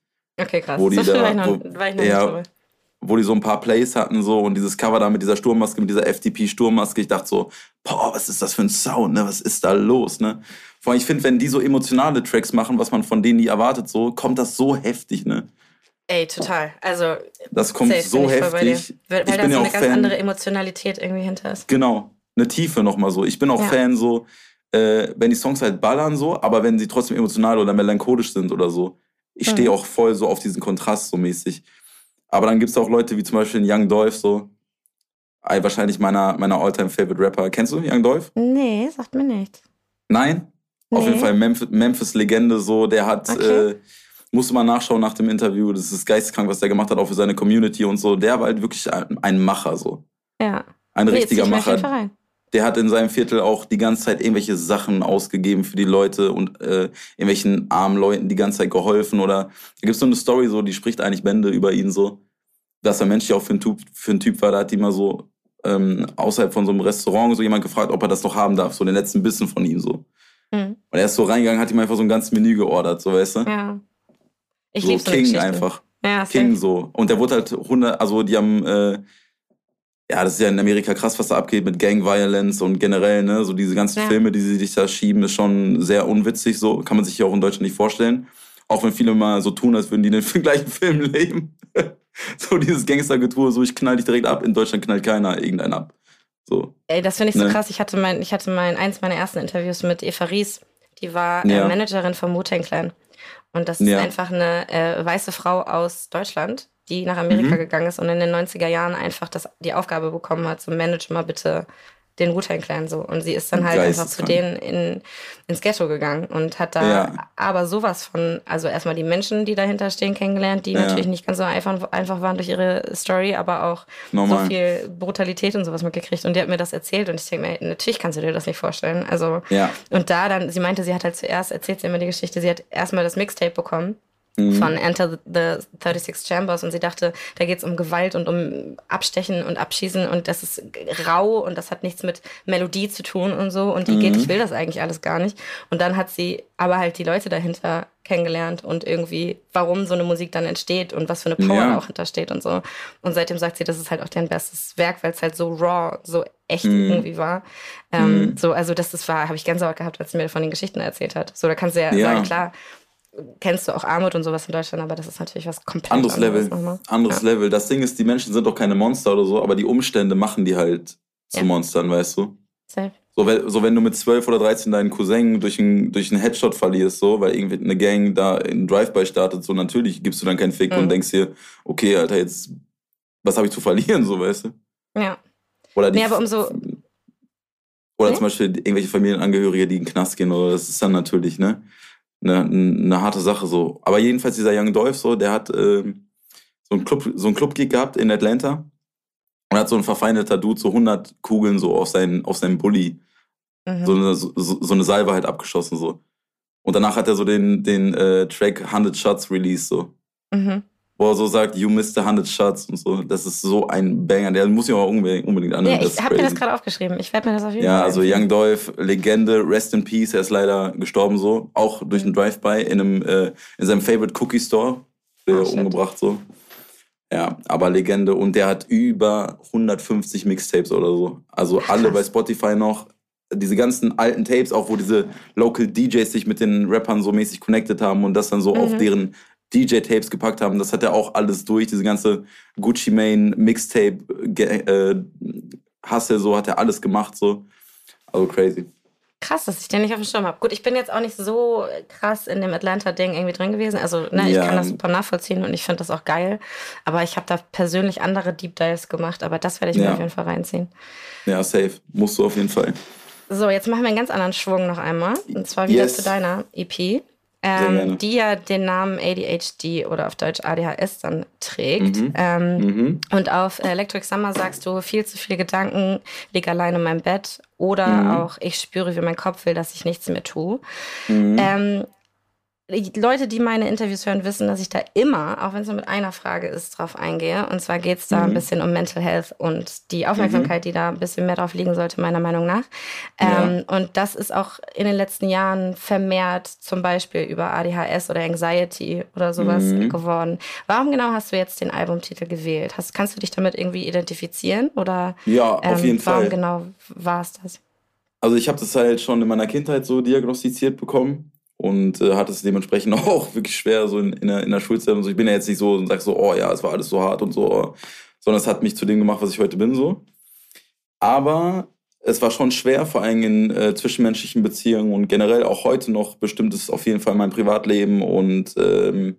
Okay, krass. Wo die <laughs> so da, war ich noch, wo, war ich noch ja, nicht wo die so ein paar Plays hatten so und dieses Cover da mit dieser Sturmmaske, mit dieser FTP-Sturmmaske, ich dachte so, boah, was ist das für ein Sound, ne? Was ist da los, ne? Vor allem, ich finde, wenn die so emotionale Tracks machen, was man von denen nie erwartet, so, kommt das so heftig, ne? Ey, total. Also, das kommt so heftig. Weil, weil da so eine ganz Fan. andere Emotionalität irgendwie hinter ist. Genau. Eine Tiefe nochmal so. Ich bin auch ja. Fan so, äh, wenn die Songs halt ballern so, aber wenn sie trotzdem emotional oder melancholisch sind oder so. Ich stehe mhm. auch voll so auf diesen Kontrast so mäßig. Aber dann gibt es auch Leute wie zum Beispiel Young Dolph, so. Wahrscheinlich meiner, meiner all favorite Rapper. Kennst du Young Dolph? Nee, sagt mir nichts. Nein? Nee. Auf jeden Fall Memphis-Legende, so. Der hat, okay. äh, musste mal nachschauen nach dem Interview. Das ist geisteskrank, was der gemacht hat, auch für seine Community und so. Der war halt wirklich ein, ein Macher, so. Ja. Ein nee, richtiger Macher der hat in seinem Viertel auch die ganze Zeit irgendwelche Sachen ausgegeben für die Leute und äh, irgendwelchen armen Leuten die ganze Zeit geholfen. Oder da gibt es so eine Story, so, die spricht eigentlich Bände über ihn so. dass er menschlich auch für einen Typ, für einen typ war, da hat die mal so ähm, außerhalb von so einem Restaurant so jemand gefragt, ob er das noch haben darf, so den letzten Bissen von ihm so. Mhm. Und er ist so reingegangen, hat ihm einfach so ein ganzes Menü geordert, so weißt du? Ja. Ich so King so einfach. Ja, King so. Und der wurde halt 100, also die haben, äh, ja, das ist ja in Amerika krass, was da abgeht mit Gang Violence und generell, ne, so diese ganzen ja. Filme, die sie sich da schieben, ist schon sehr unwitzig, so kann man sich hier auch in Deutschland nicht vorstellen. Auch wenn viele mal so tun, als würden die in <laughs> den gleichen Film leben. <laughs> so dieses Gangstergetue, so ich knall dich direkt ab. In Deutschland knallt keiner irgendeinen ab. So. Ey, das finde ich so ne? krass. Ich hatte mein, ich hatte mein, eins meiner ersten Interviews mit Eva Ries. Die war äh, ja. Managerin von Wu-Tang Clan. Und das ist ja. einfach eine äh, weiße Frau aus Deutschland, die nach Amerika mhm. gegangen ist und in den 90er Jahren einfach das, die Aufgabe bekommen hat, so manage mal bitte den Wu-Tang Clan so. Und sie ist dann halt einfach zu denen in, ins Ghetto gegangen und hat da ja. aber sowas von, also erstmal die Menschen, die dahinter stehen, kennengelernt, die ja. natürlich nicht ganz so einfach, einfach waren durch ihre Story, aber auch Normal. so viel Brutalität und sowas mitgekriegt. Und die hat mir das erzählt und ich denke mir, natürlich kannst du dir das nicht vorstellen. Also, ja. und da dann, sie meinte, sie hat halt zuerst, erzählt sie immer die Geschichte, sie hat erstmal das Mixtape bekommen mhm. von Enter the 36 Chambers und sie dachte, da geht es um Gewalt und um Abstechen und Abschießen und das ist rau und das hat nichts mit Melodie zu tun und so und die mhm. geht, ich will das eigentlich alles gar nicht. Und dann hat sie aber halt die Leute dahinter kennengelernt und irgendwie, warum so eine Musik dann entsteht und was für eine Power ja. auch hintersteht und so. Und seitdem sagt sie, das ist halt auch deren bestes Werk, weil es halt so raw, so echt mm. irgendwie war. Ähm, mm. So, also das, das war, habe ich ganz Sorge gehabt, als sie mir von den Geschichten erzählt hat. So, da kannst du ja, ja. sagen, klar, kennst du auch Armut und sowas in Deutschland, aber das ist natürlich was komplett anderes. Level. Anderes ja. Level. Das Ding ist, die Menschen sind doch keine Monster oder so, aber die Umstände machen die halt zu ja. Monstern, weißt du? Safe. So, wenn, so wenn du mit 12 oder 13 deinen Cousin durch einen, durch einen Headshot verlierst, so, weil irgendwie eine Gang da in Drive-By startet, so natürlich gibst du dann keinen Fick mhm. und denkst dir, okay, Alter, jetzt, was habe ich zu verlieren, so, weißt du? Ja. Oder die, nee, aber umso. Oder nee? zum Beispiel irgendwelche Familienangehörige, die in den Knast gehen, oder das ist dann natürlich, ne? Eine, eine harte Sache so. Aber jedenfalls dieser Young Dolph so, der hat äh, so einen Club, so einen Clubgig gehabt in Atlanta und hat so ein verfeindeter Dude so 100 Kugeln so auf seinen auf seinen Bulli mhm. so, eine, so, so eine Salve halt abgeschossen so. Und danach hat er so den den äh, Track 100 Shots released so. Mhm wo er so sagt, you missed the 100 shots und so. Das ist so ein Banger. Der muss ich auch unbedingt, unbedingt anhören. Ja, ich habe mir das gerade aufgeschrieben. Ich werde mir das auf jeden ja, Fall. Ja, also Young Dolph, Legende, Rest in Peace. Er ist leider gestorben so. Auch durch einen Drive-By in, einem, äh, in seinem Favorite Cookie Store. Der oh, umgebracht so. Ja, aber Legende. Und der hat über 150 Mixtapes oder so. Also alle bei Spotify noch. Diese ganzen alten Tapes, auch wo diese Local DJs sich mit den Rappern so mäßig connected haben und das dann so mhm. auf deren DJ-Tapes gepackt haben. Das hat er auch alles durch, diese ganze Gucci Mane Mixtape äh, Hasse, so hat er alles gemacht, so. Also crazy. Krass, dass ich den nicht auf dem Schirm habe. Gut, ich bin jetzt auch nicht so krass in dem Atlanta-Ding irgendwie drin gewesen. Also, ne, ja. ich kann das super nachvollziehen und ich finde das auch geil. Aber ich habe da persönlich andere Deep Dives gemacht, aber das werde ich ja. mir auf jeden Fall reinziehen. Ja, safe. Musst du auf jeden Fall. So, jetzt machen wir einen ganz anderen Schwung noch einmal. Und zwar wieder yes. zu deiner EP ähm, die ja den Namen ADHD oder auf Deutsch ADHS dann trägt. Mhm. Ähm, mhm. Und auf Electric Summer sagst du, viel zu viele Gedanken, lieg allein in meinem Bett oder mhm. auch ich spüre, wie mein Kopf will, dass ich nichts mehr tue. Mhm. Ähm, Leute, die meine Interviews hören, wissen, dass ich da immer, auch wenn es nur mit einer Frage ist, drauf eingehe. Und zwar geht es da mhm. ein bisschen um Mental Health und die Aufmerksamkeit, mhm. die da ein bisschen mehr drauf liegen sollte, meiner Meinung nach. Ja. Ähm, und das ist auch in den letzten Jahren vermehrt zum Beispiel über ADHS oder Anxiety oder sowas mhm. geworden. Warum genau hast du jetzt den Albumtitel gewählt? Hast, kannst du dich damit irgendwie identifizieren? Oder ja, ähm, auf jeden warum Fall. genau war es das? Also ich habe das halt schon in meiner Kindheit so diagnostiziert bekommen und äh, hatte es dementsprechend <laughs> auch wirklich schwer so in, in, der, in der Schulzeit und so. Ich bin ja jetzt nicht so und sag so, oh ja, es war alles so hart und so, sondern es hat mich zu dem gemacht, was ich heute bin so. Aber es war schon schwer, vor allem in äh, zwischenmenschlichen Beziehungen und generell auch heute noch bestimmt ist auf jeden Fall mein Privatleben und ähm,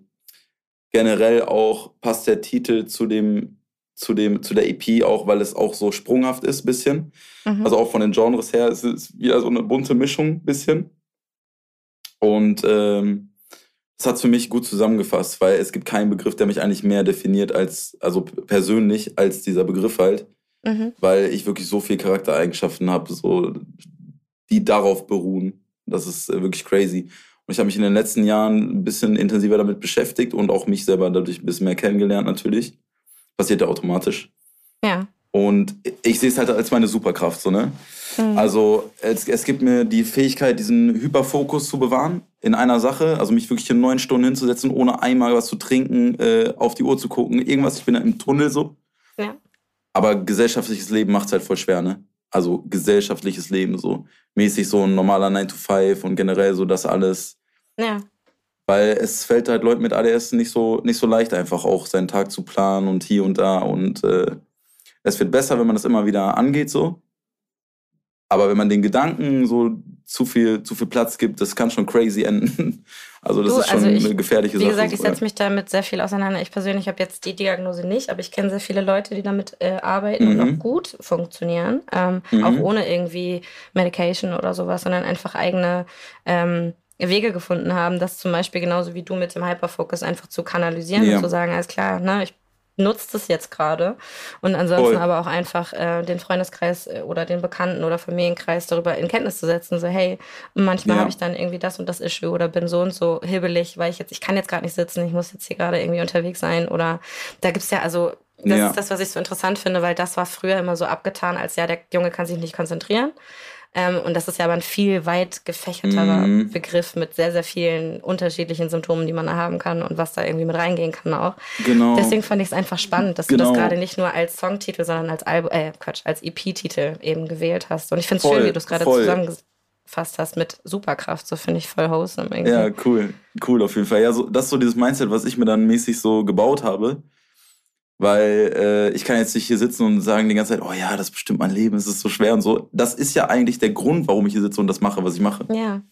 generell auch passt der Titel zu dem zu dem zu der EP auch, weil es auch so sprunghaft ist bisschen. Mhm. Also auch von den Genres her es ist wieder so eine bunte Mischung bisschen. Und ähm, das hat es für mich gut zusammengefasst, weil es gibt keinen Begriff, der mich eigentlich mehr definiert als, also persönlich, als dieser Begriff halt. Mhm. Weil ich wirklich so viele Charaktereigenschaften habe, so, die darauf beruhen. Das ist äh, wirklich crazy. Und ich habe mich in den letzten Jahren ein bisschen intensiver damit beschäftigt und auch mich selber dadurch ein bisschen mehr kennengelernt natürlich. passiert ja automatisch. Ja. Und ich sehe es halt als meine Superkraft, so, ne? Mhm. Also es, es gibt mir die Fähigkeit, diesen Hyperfokus zu bewahren in einer Sache, also mich wirklich in neun Stunden hinzusetzen, ohne einmal was zu trinken, äh, auf die Uhr zu gucken, irgendwas, ich bin da im Tunnel so. Ja. Aber gesellschaftliches Leben macht es halt voll schwer, ne? Also gesellschaftliches Leben so. Mäßig so ein normaler 9 to 5 und generell so das alles. Ja. Weil es fällt halt Leuten mit ADS nicht so, nicht so leicht, einfach auch seinen Tag zu planen und hier und da. Und äh, es wird besser, wenn man das immer wieder angeht, so. Aber wenn man den Gedanken so zu viel, zu viel Platz gibt, das kann schon crazy enden. <laughs> Also das du, ist schon also ich, eine gefährliche Sache. Wie gesagt, ich setze mich damit sehr viel auseinander. Ich persönlich habe jetzt die Diagnose nicht, aber ich kenne sehr viele Leute, die damit äh, arbeiten mhm. und auch gut funktionieren. Ähm, mhm. Auch ohne irgendwie Medication oder sowas, sondern einfach eigene ähm, Wege gefunden haben, das zum Beispiel genauso wie du mit dem Hyperfocus einfach zu kanalisieren ja. und zu sagen, alles klar, ne, ich nutzt es jetzt gerade. Und ansonsten Voll. aber auch einfach äh, den Freundeskreis äh, oder den Bekannten oder Familienkreis darüber in Kenntnis zu setzen. So, hey, manchmal ja. habe ich dann irgendwie das und das Issue oder bin so und so hibbelig, weil ich jetzt, ich kann jetzt gerade nicht sitzen, ich muss jetzt hier gerade irgendwie unterwegs sein. Oder da gibt es ja, also das ja. ist das, was ich so interessant finde, weil das war früher immer so abgetan, als ja, der Junge kann sich nicht konzentrieren. Ähm, und das ist ja aber ein viel weit gefächerterer mhm. Begriff mit sehr, sehr vielen unterschiedlichen Symptomen, die man da haben kann und was da irgendwie mit reingehen kann auch. Genau. Deswegen fand ich es einfach spannend, dass genau. du das genau. gerade nicht nur als Songtitel, sondern als Album, äh, Quatsch, als EP-Titel eben gewählt hast. Und ich finde es schön, wie du es gerade zusammengefasst hast mit Superkraft. So finde ich voll wholesome irgendwie. Ja, cool. Cool auf jeden Fall. Ja, so, das ist so dieses Mindset, was ich mir dann mäßig so gebaut habe. Weil äh, ich kann jetzt nicht hier sitzen und sagen die ganze Zeit, oh ja, das bestimmt mein Leben, es ist so schwer und so. Das ist ja eigentlich der Grund, warum ich hier sitze und das mache, was ich mache. Ja.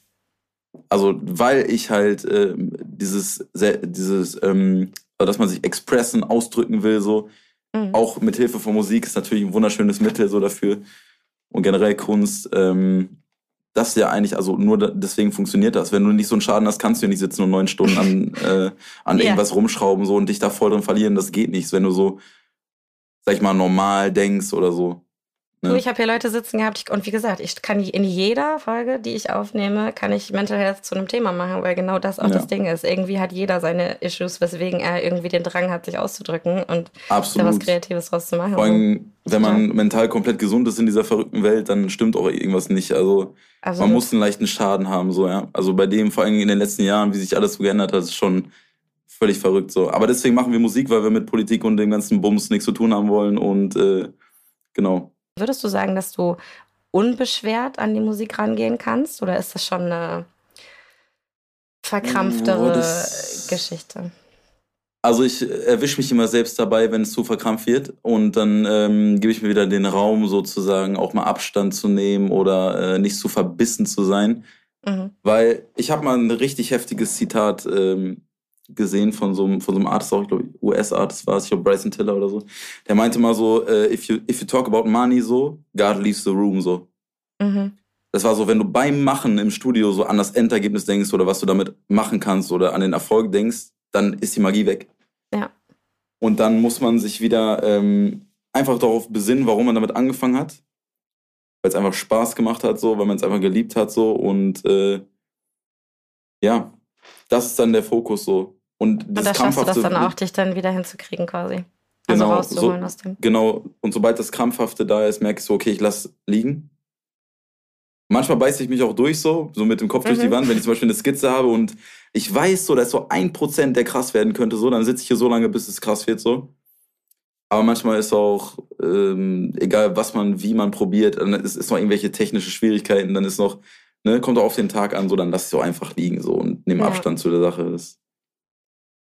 Also, weil ich halt äh, dieses, dieses ähm, also dass man sich expressen, ausdrücken will, so. Mhm. Auch mit Hilfe von Musik ist natürlich ein wunderschönes Mittel so dafür. Und generell Kunst. Ähm, das ist ja eigentlich, also nur deswegen funktioniert das. Wenn du nicht so einen Schaden hast, kannst du ja nicht sitzen und neun Stunden an, äh, an yeah. irgendwas rumschrauben so und dich da voll drin verlieren. Das geht nicht, wenn du so, sag ich mal, normal denkst oder so. Ne? Du, ich habe hier Leute sitzen gehabt und wie gesagt, ich kann in jeder Folge, die ich aufnehme, kann ich Mental Health zu einem Thema machen, weil genau das auch ja. das Ding ist. Irgendwie hat jeder seine Issues, weswegen er irgendwie den Drang hat, sich auszudrücken und Absolut. da was Kreatives draus zu machen. Vor allem, wenn man ja. mental komplett gesund ist in dieser verrückten Welt, dann stimmt auch irgendwas nicht. Also Absolut. man muss einen leichten Schaden haben, so ja. Also bei dem, vor allem in den letzten Jahren, wie sich alles so geändert hat, ist schon völlig verrückt so. Aber deswegen machen wir Musik, weil wir mit Politik und dem ganzen Bums nichts zu tun haben wollen und äh, genau. Würdest du sagen, dass du unbeschwert an die Musik rangehen kannst oder ist das schon eine verkrampftere oh, Geschichte? Also ich erwische mich immer selbst dabei, wenn es zu verkrampft wird und dann ähm, gebe ich mir wieder den Raum sozusagen auch mal Abstand zu nehmen oder äh, nicht zu verbissen zu sein. Mhm. Weil ich habe mal ein richtig heftiges Zitat ähm, gesehen von so einem, von so einem Artist, auch, ich glaube, US-Artist war es, ich glaube Bryson Tiller oder so. Der meinte mal so, uh, if, you, if you talk about money so, God leaves the room so. Mhm. Das war so, wenn du beim Machen im Studio so an das Endergebnis denkst oder was du damit machen kannst oder an den Erfolg denkst, dann ist die Magie weg. Ja. Und dann muss man sich wieder ähm, einfach darauf besinnen, warum man damit angefangen hat. Weil es einfach Spaß gemacht hat, so, weil man es einfach geliebt hat, so. Und äh, ja, das ist dann der Fokus so. Und, und da schaffst du das dann auch, dich dann wieder hinzukriegen quasi. Also genau, rauszuholen so, aus dem. Genau. Und sobald das Krampfhafte da ist, merke ich so, okay, ich lass liegen. Manchmal beiße ich mich auch durch so, so mit dem Kopf mhm. durch die mhm. Wand, wenn ich zum Beispiel eine Skizze habe und ich weiß so, dass so ein Prozent der krass werden könnte, so, dann sitze ich hier so lange, bis es krass wird, so. Aber manchmal ist auch, ähm, egal was man, wie man probiert, dann ist, ist noch irgendwelche technische Schwierigkeiten, dann ist noch, ne, kommt auch auf den Tag an, so, dann lass ich so einfach liegen, so, und nehme ja. Abstand zu der Sache. Das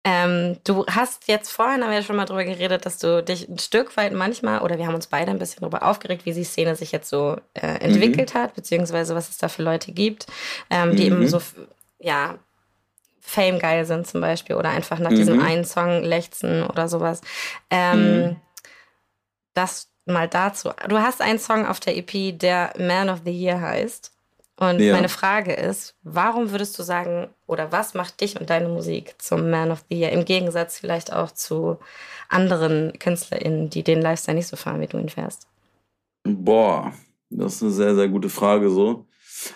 ähm, du hast jetzt vorhin, haben wir ja schon mal drüber geredet, dass du dich ein Stück weit manchmal, oder wir haben uns beide ein bisschen darüber aufgeregt, wie die Szene sich jetzt so äh, entwickelt mhm. hat, beziehungsweise was es da für Leute gibt, ähm, die mhm. eben so, ja, Fame geil sind zum Beispiel oder einfach nach mhm. diesem einen Song lechzen oder sowas. Ähm, mhm. das mal dazu. Du hast einen Song auf der EP, der Man of the Year heißt. Und ja. meine Frage ist, warum würdest du sagen, oder was macht dich und deine Musik zum Man of the Year, im Gegensatz vielleicht auch zu anderen KünstlerInnen, die den Lifestyle nicht so fahren, wie du ihn fährst? Boah, das ist eine sehr, sehr gute Frage so.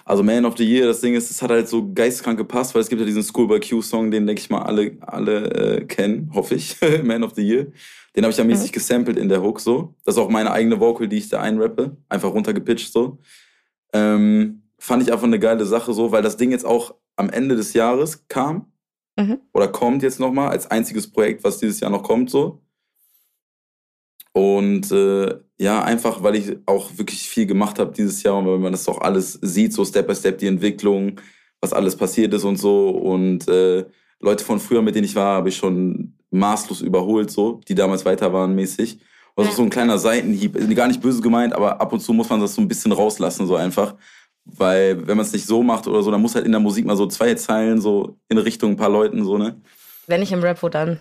Also Man of the Year, das Ding ist, es hat halt so geistkrank gepasst, weil es gibt ja diesen Schoolboy Q-Song, den denke ich mal alle, alle äh, kennen, hoffe ich, <laughs> Man of the Year. Den habe ich ja mhm. mäßig gesampelt in der Hook so. Das ist auch meine eigene Vocal, die ich da einrappe, einfach runtergepitcht so. Ähm, fand ich einfach eine geile Sache so, weil das Ding jetzt auch am Ende des Jahres kam mhm. oder kommt jetzt nochmal als einziges Projekt, was dieses Jahr noch kommt so. Und äh, ja, einfach, weil ich auch wirklich viel gemacht habe dieses Jahr und weil man das auch alles sieht, so Step by Step die Entwicklung, was alles passiert ist und so. Und äh, Leute von früher, mit denen ich war, habe ich schon maßlos überholt, so, die damals weiter waren mäßig. Und das ist so ein kleiner Seitenhieb, gar nicht böse gemeint, aber ab und zu muss man das so ein bisschen rauslassen, so einfach. Weil wenn man es nicht so macht oder so, dann muss halt in der Musik mal so zwei Zeilen so in Richtung ein paar Leuten so, ne? Wenn nicht im Rap, wo dann?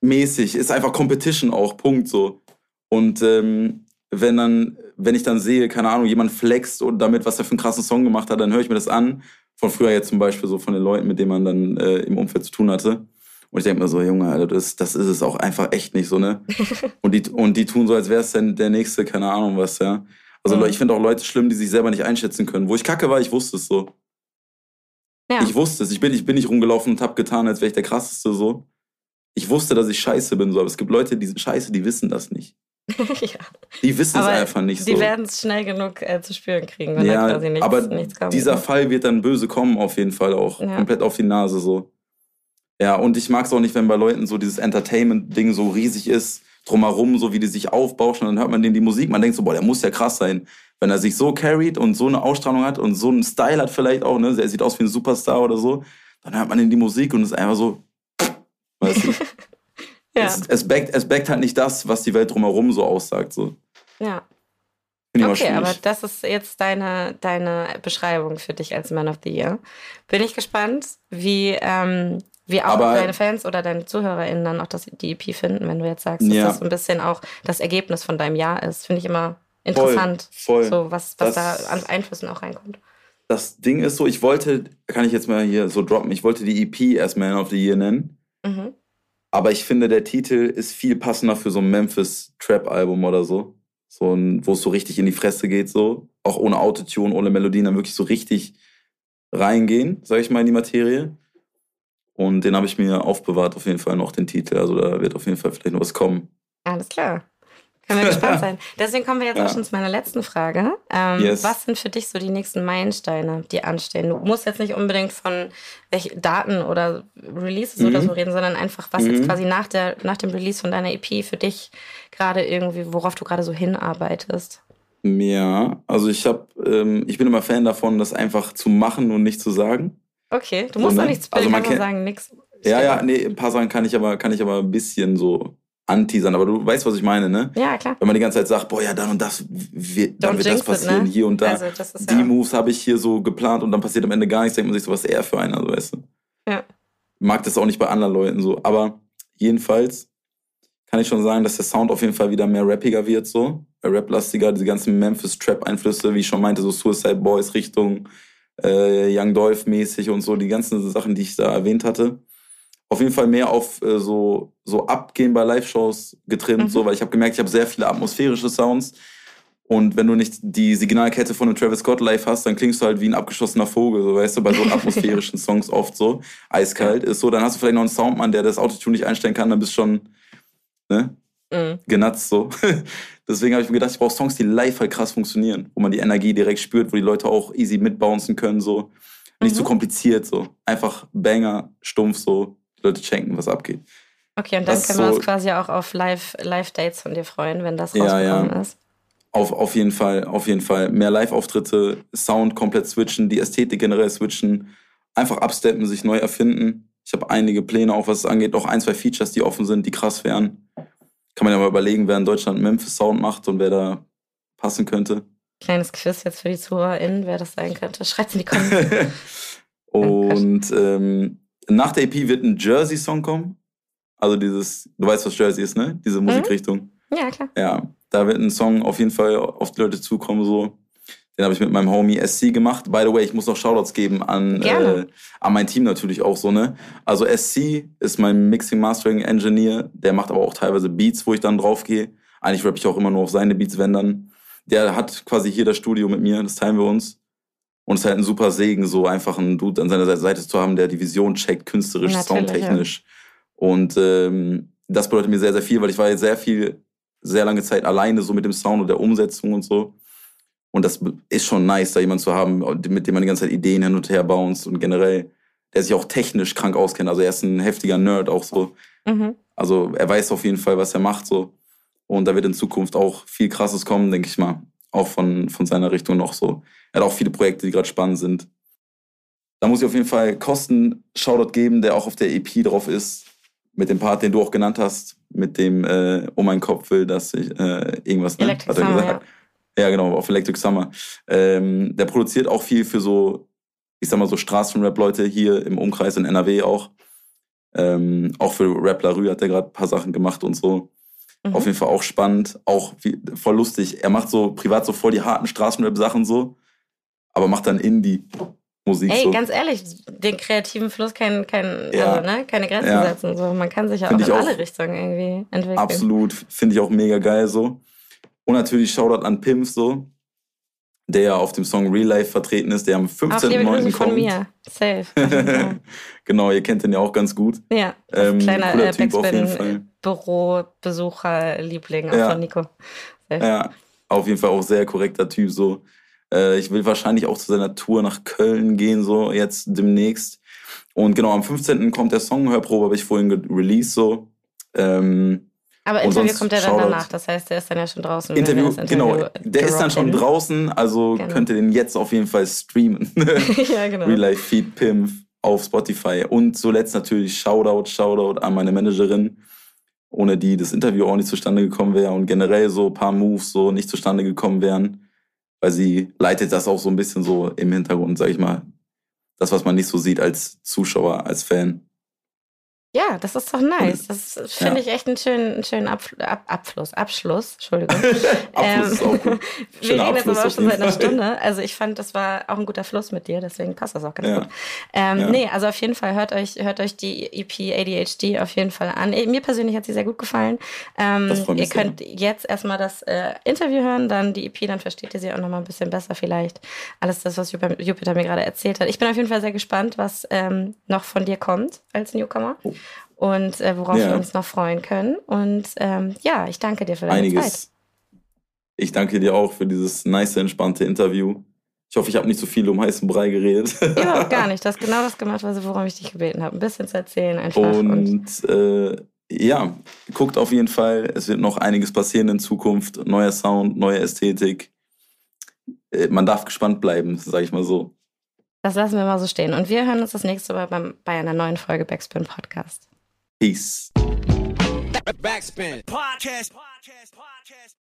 Mäßig. Ist einfach Competition auch, Punkt so. Und ähm, wenn dann, wenn ich dann sehe, keine Ahnung, jemand flext und damit, was er für einen krassen Song gemacht hat, dann höre ich mir das an. Von früher jetzt zum Beispiel so von den Leuten, mit denen man dann äh, im Umfeld zu tun hatte. Und ich denke mir so, Junge, Alter, das, das ist es auch einfach echt nicht so, ne? <laughs> und, die, und die tun so, als wäre es denn der nächste, keine Ahnung was, ja. Also mhm. ich finde auch Leute schlimm, die sich selber nicht einschätzen können. Wo ich kacke war, ich wusste es so. Ja. Ich wusste es. Ich bin, ich bin nicht rumgelaufen und hab getan, als wäre ich der krasseste so. Ich wusste, dass ich scheiße bin, so. Aber es gibt Leute, die sind scheiße, die wissen das nicht. <laughs> ja. Die wissen aber es einfach nicht so. Die werden es schnell genug äh, zu spüren kriegen, wenn ja, da quasi nichts, aber nichts kommt. Dieser Fall wird dann böse kommen, auf jeden Fall auch. Ja. Komplett auf die Nase so. Ja, und ich mag es auch nicht, wenn bei Leuten so dieses Entertainment-Ding so riesig ist, drumherum, so wie die sich aufbauschen, und dann hört man denen die Musik, man denkt so, boah, der muss ja krass sein. Wenn er sich so carried und so eine Ausstrahlung hat und so einen Style hat vielleicht auch, ne, er sieht aus wie ein Superstar oder so, dann hört man in die Musik und ist einfach so, weißt du? <laughs> Ja. Es, es, backt, es backt halt nicht das, was die Welt drumherum so aussagt. So. Ja. Okay, aber das ist jetzt deine, deine Beschreibung für dich als Man of the Year. Bin ich gespannt, wie, ähm, wie auch aber, deine Fans oder deine ZuhörerInnen dann auch das, die EP finden, wenn du jetzt sagst, dass ja. das so ein bisschen auch das Ergebnis von deinem Jahr ist. Finde ich immer interessant, voll, voll. so was, was da an Einflüssen auch reinkommt. Das Ding ist so, ich wollte, kann ich jetzt mal hier so droppen, ich wollte die EP erst Man of the Year nennen. Mhm. Aber ich finde, der Titel ist viel passender für so ein Memphis-Trap-Album oder so. So ein, wo es so richtig in die Fresse geht, so. Auch ohne Autotune, ohne Melodien, dann wirklich so richtig reingehen, sag ich mal, in die Materie. Und den habe ich mir aufbewahrt, auf jeden Fall noch, den Titel. Also da wird auf jeden Fall vielleicht noch was kommen. Alles klar. Können wir gespannt <laughs> sein. Deswegen kommen wir jetzt ja. auch schon zu meiner letzten Frage. Ähm, yes. Was sind für dich so die nächsten Meilensteine, die anstehen? Du musst jetzt nicht unbedingt von welchen Daten oder Releases mhm. oder so reden, sondern einfach, was mhm. jetzt quasi nach, der, nach dem Release von deiner EP für dich gerade irgendwie, worauf du gerade so hinarbeitest. Ja, also ich habe, ähm, ich bin immer Fan davon, das einfach zu machen und nicht zu sagen. Okay, du musst so, ne? doch nichts also man kann sagen, nichts. Ja, ja, nee, ein paar Sachen kann ich aber, kann ich aber ein bisschen so anteasern, aber du weißt, was ich meine, ne? Ja, klar. Wenn man die ganze Zeit sagt, boah, ja, dann und das, wird, dann wird das passieren, it, ne? hier und da. Also, die ja Moves habe ich hier so geplant und dann passiert am Ende gar nichts, denkt man sich so, was ist er für einer, so, weißt du? Ja. Mag das auch nicht bei anderen Leuten so, aber jedenfalls kann ich schon sagen, dass der Sound auf jeden Fall wieder mehr rappiger wird, so. Rap-lastiger, diese ganzen Memphis-Trap-Einflüsse, wie ich schon meinte, so Suicide Boys Richtung äh, Young Dolph mäßig und so, die ganzen Sachen, die ich da erwähnt hatte auf jeden Fall mehr auf äh, so, so Abgehen bei Live-Shows getrimmt, mhm. so, weil ich habe gemerkt, ich habe sehr viele atmosphärische Sounds. Und wenn du nicht die Signalkette von einem Travis Scott live hast, dann klingst du halt wie ein abgeschossener Vogel, so weißt du, bei so <laughs> atmosphärischen Songs oft so. Eiskalt ist so. Dann hast du vielleicht noch einen Soundmann, der das Autotune nicht einstellen kann, dann bist du schon ne, mhm. genatzt so. <laughs> Deswegen habe ich mir gedacht, ich brauche Songs, die live halt krass funktionieren, wo man die Energie direkt spürt, wo die Leute auch easy mitbouncen können, so. Nicht mhm. so kompliziert, so. Einfach Banger, stumpf, so Leute checken, was abgeht. Okay, und dann das können wir so, uns quasi auch auf Live-Dates Live von dir freuen, wenn das rausgekommen ja, ja. ist. Auf, auf jeden Fall, auf jeden Fall. Mehr Live-Auftritte, Sound komplett switchen, die Ästhetik generell switchen, einfach absteppen, sich neu erfinden. Ich habe einige Pläne, auch was es angeht, auch ein, zwei Features, die offen sind, die krass wären. Kann man ja mal überlegen, wer in Deutschland Memphis Sound macht und wer da passen könnte. Kleines Quiz jetzt für die ZuhörerInnen, wer das sein könnte. Schreibt in die Kommentare. <laughs> und ähm, nach der EP wird ein Jersey-Song kommen. Also dieses, du weißt, was Jersey ist, ne? Diese mhm. Musikrichtung. Ja, klar. Ja, da wird ein Song auf jeden Fall auf die Leute zukommen, so. Den habe ich mit meinem Homie SC gemacht. By the way, ich muss noch Shoutouts geben an, äh, an mein Team natürlich auch so, ne? Also SC ist mein Mixing Mastering Engineer. Der macht aber auch teilweise Beats, wo ich dann drauf gehe. Eigentlich rappe ich auch immer nur auf seine Beats, wenn dann. Der hat quasi hier das Studio mit mir, das teilen wir uns. Und es ist halt ein super Segen, so einfach einen Dude an seiner Seite zu haben, der die Vision checkt, künstlerisch, Natürlich, soundtechnisch. Und ähm, das bedeutet mir sehr, sehr viel, weil ich war jetzt sehr viel, sehr lange Zeit alleine so mit dem Sound und der Umsetzung und so. Und das ist schon nice, da jemanden zu haben, mit dem man die ganze Zeit Ideen hin und her bounced und generell, der sich auch technisch krank auskennt. Also er ist ein heftiger Nerd auch so. Mhm. Also er weiß auf jeden Fall, was er macht so. Und da wird in Zukunft auch viel Krasses kommen, denke ich mal. Auch von, von seiner Richtung noch so. Er hat auch viele Projekte, die gerade spannend sind. Da muss ich auf jeden Fall Kosten Shoutout geben, der auch auf der EP drauf ist. Mit dem Part, den du auch genannt hast. Mit dem, äh, oh mein Kopf will, dass ich äh, irgendwas, ne? Electric hat er Summer, gesagt. Ja. Genau, auf Electric Summer. Ähm, der produziert auch viel für so, ich sag mal so Straßenrap-Leute hier im Umkreis in NRW auch. Ähm, auch für Rap Larue hat er gerade ein paar Sachen gemacht und so. Mhm. Auf jeden Fall auch spannend, auch wie, voll lustig. Er macht so privat so voll die harten Straßenrap-Sachen so, aber macht dann Indie-Musik Ey, so. ganz ehrlich, den kreativen Fluss kein, kein, Ja. also, ne, keine Grenzen Ja. setzen. So. Man kann sich ja auch in auch alle Richtungen irgendwie entwickeln. Absolut, finde ich auch mega geil so. Und natürlich Shoutout an Pimp so, der ja auf dem Song Real Life vertreten ist, der am Auch liebe 15.09. Grüße kommt. von mir. Safe. <laughs> Genau, ihr kennt den ja auch ganz gut. ja, Ähm, kleiner äh, Typ auf jeden Backspin Fall. Bürobesucher-Liebling auch Ja. von Nico. Safe. Ja, auf jeden Fall auch sehr korrekter Typ so. Äh, ich will wahrscheinlich auch zu seiner Tour nach Köln gehen, so jetzt demnächst. Und genau, am 15. kommt der Song, Hörprobe habe ich vorhin released, so. Ähm, Aber Interview sonst kommt ja dann danach. Das heißt, der ist dann ja schon draußen. Interview, das genau, Interview der ist dann schon draußen, also Genau. könnt ihr den jetzt auf jeden Fall streamen. <laughs> ja, genau. Real Life Feed Pimp auf Spotify. Und zuletzt natürlich Shoutout, Shoutout an meine Managerin, ohne die das Interview auch nicht zustande gekommen wäre und generell so ein paar Moves so nicht zustande gekommen wären, weil sie leitet das auch so ein bisschen so im Hintergrund, sag ich mal. Das, was man nicht so sieht als Zuschauer, als Fan. Ja, das ist doch nice. Das finde Ja. ich echt einen schönen, einen schönen Abf Ab Abfluss. Abschluss, Entschuldigung. <laughs> Abschluss ist auch gut. <laughs> Wir reden jetzt aber auch schon seit einer. Stunde. Also ich fand, das war auch ein guter Fluss mit dir, deswegen passt das auch ganz Ja. gut. Ähm, Ja. Nee, also auf jeden Fall hört euch, hört euch die EP ADHD auf jeden Fall an. Mir persönlich hat sie sehr gut gefallen. Ähm, Das ihr könnt jetzt erstmal das äh, Interview hören, dann die EP, dann versteht ihr sie auch nochmal ein bisschen besser vielleicht. Alles das, was Jupiter, Jupiter mir gerade erzählt hat. Ich bin auf jeden Fall sehr gespannt, was ähm, noch von dir kommt als Newcomer. Oh. Und äh, worauf Ja. wir uns noch freuen können. Und ähm, ja, ich danke dir für deine Zeit. Einiges. Ich danke dir auch für dieses nice, entspannte Interview. Ich hoffe, ich habe nicht so viel um heißen Brei geredet. Überhaupt <laughs> gar nicht. Du hast genau das gemacht, was- worum ich dich gebeten habe. Ein bisschen zu erzählen einfach. Und, Und äh, ja, guckt auf jeden Fall. Es wird noch einiges passieren in Zukunft. Neuer Sound, neue Ästhetik. Äh, man darf gespannt bleiben, sage ich mal so. das lassen wir mal so stehen. Und wir hören uns das nächste Mal beim, bei einer neuen Folge Backspin Podcast. Peace. Backspin. Podcast. Podcast. Podcast.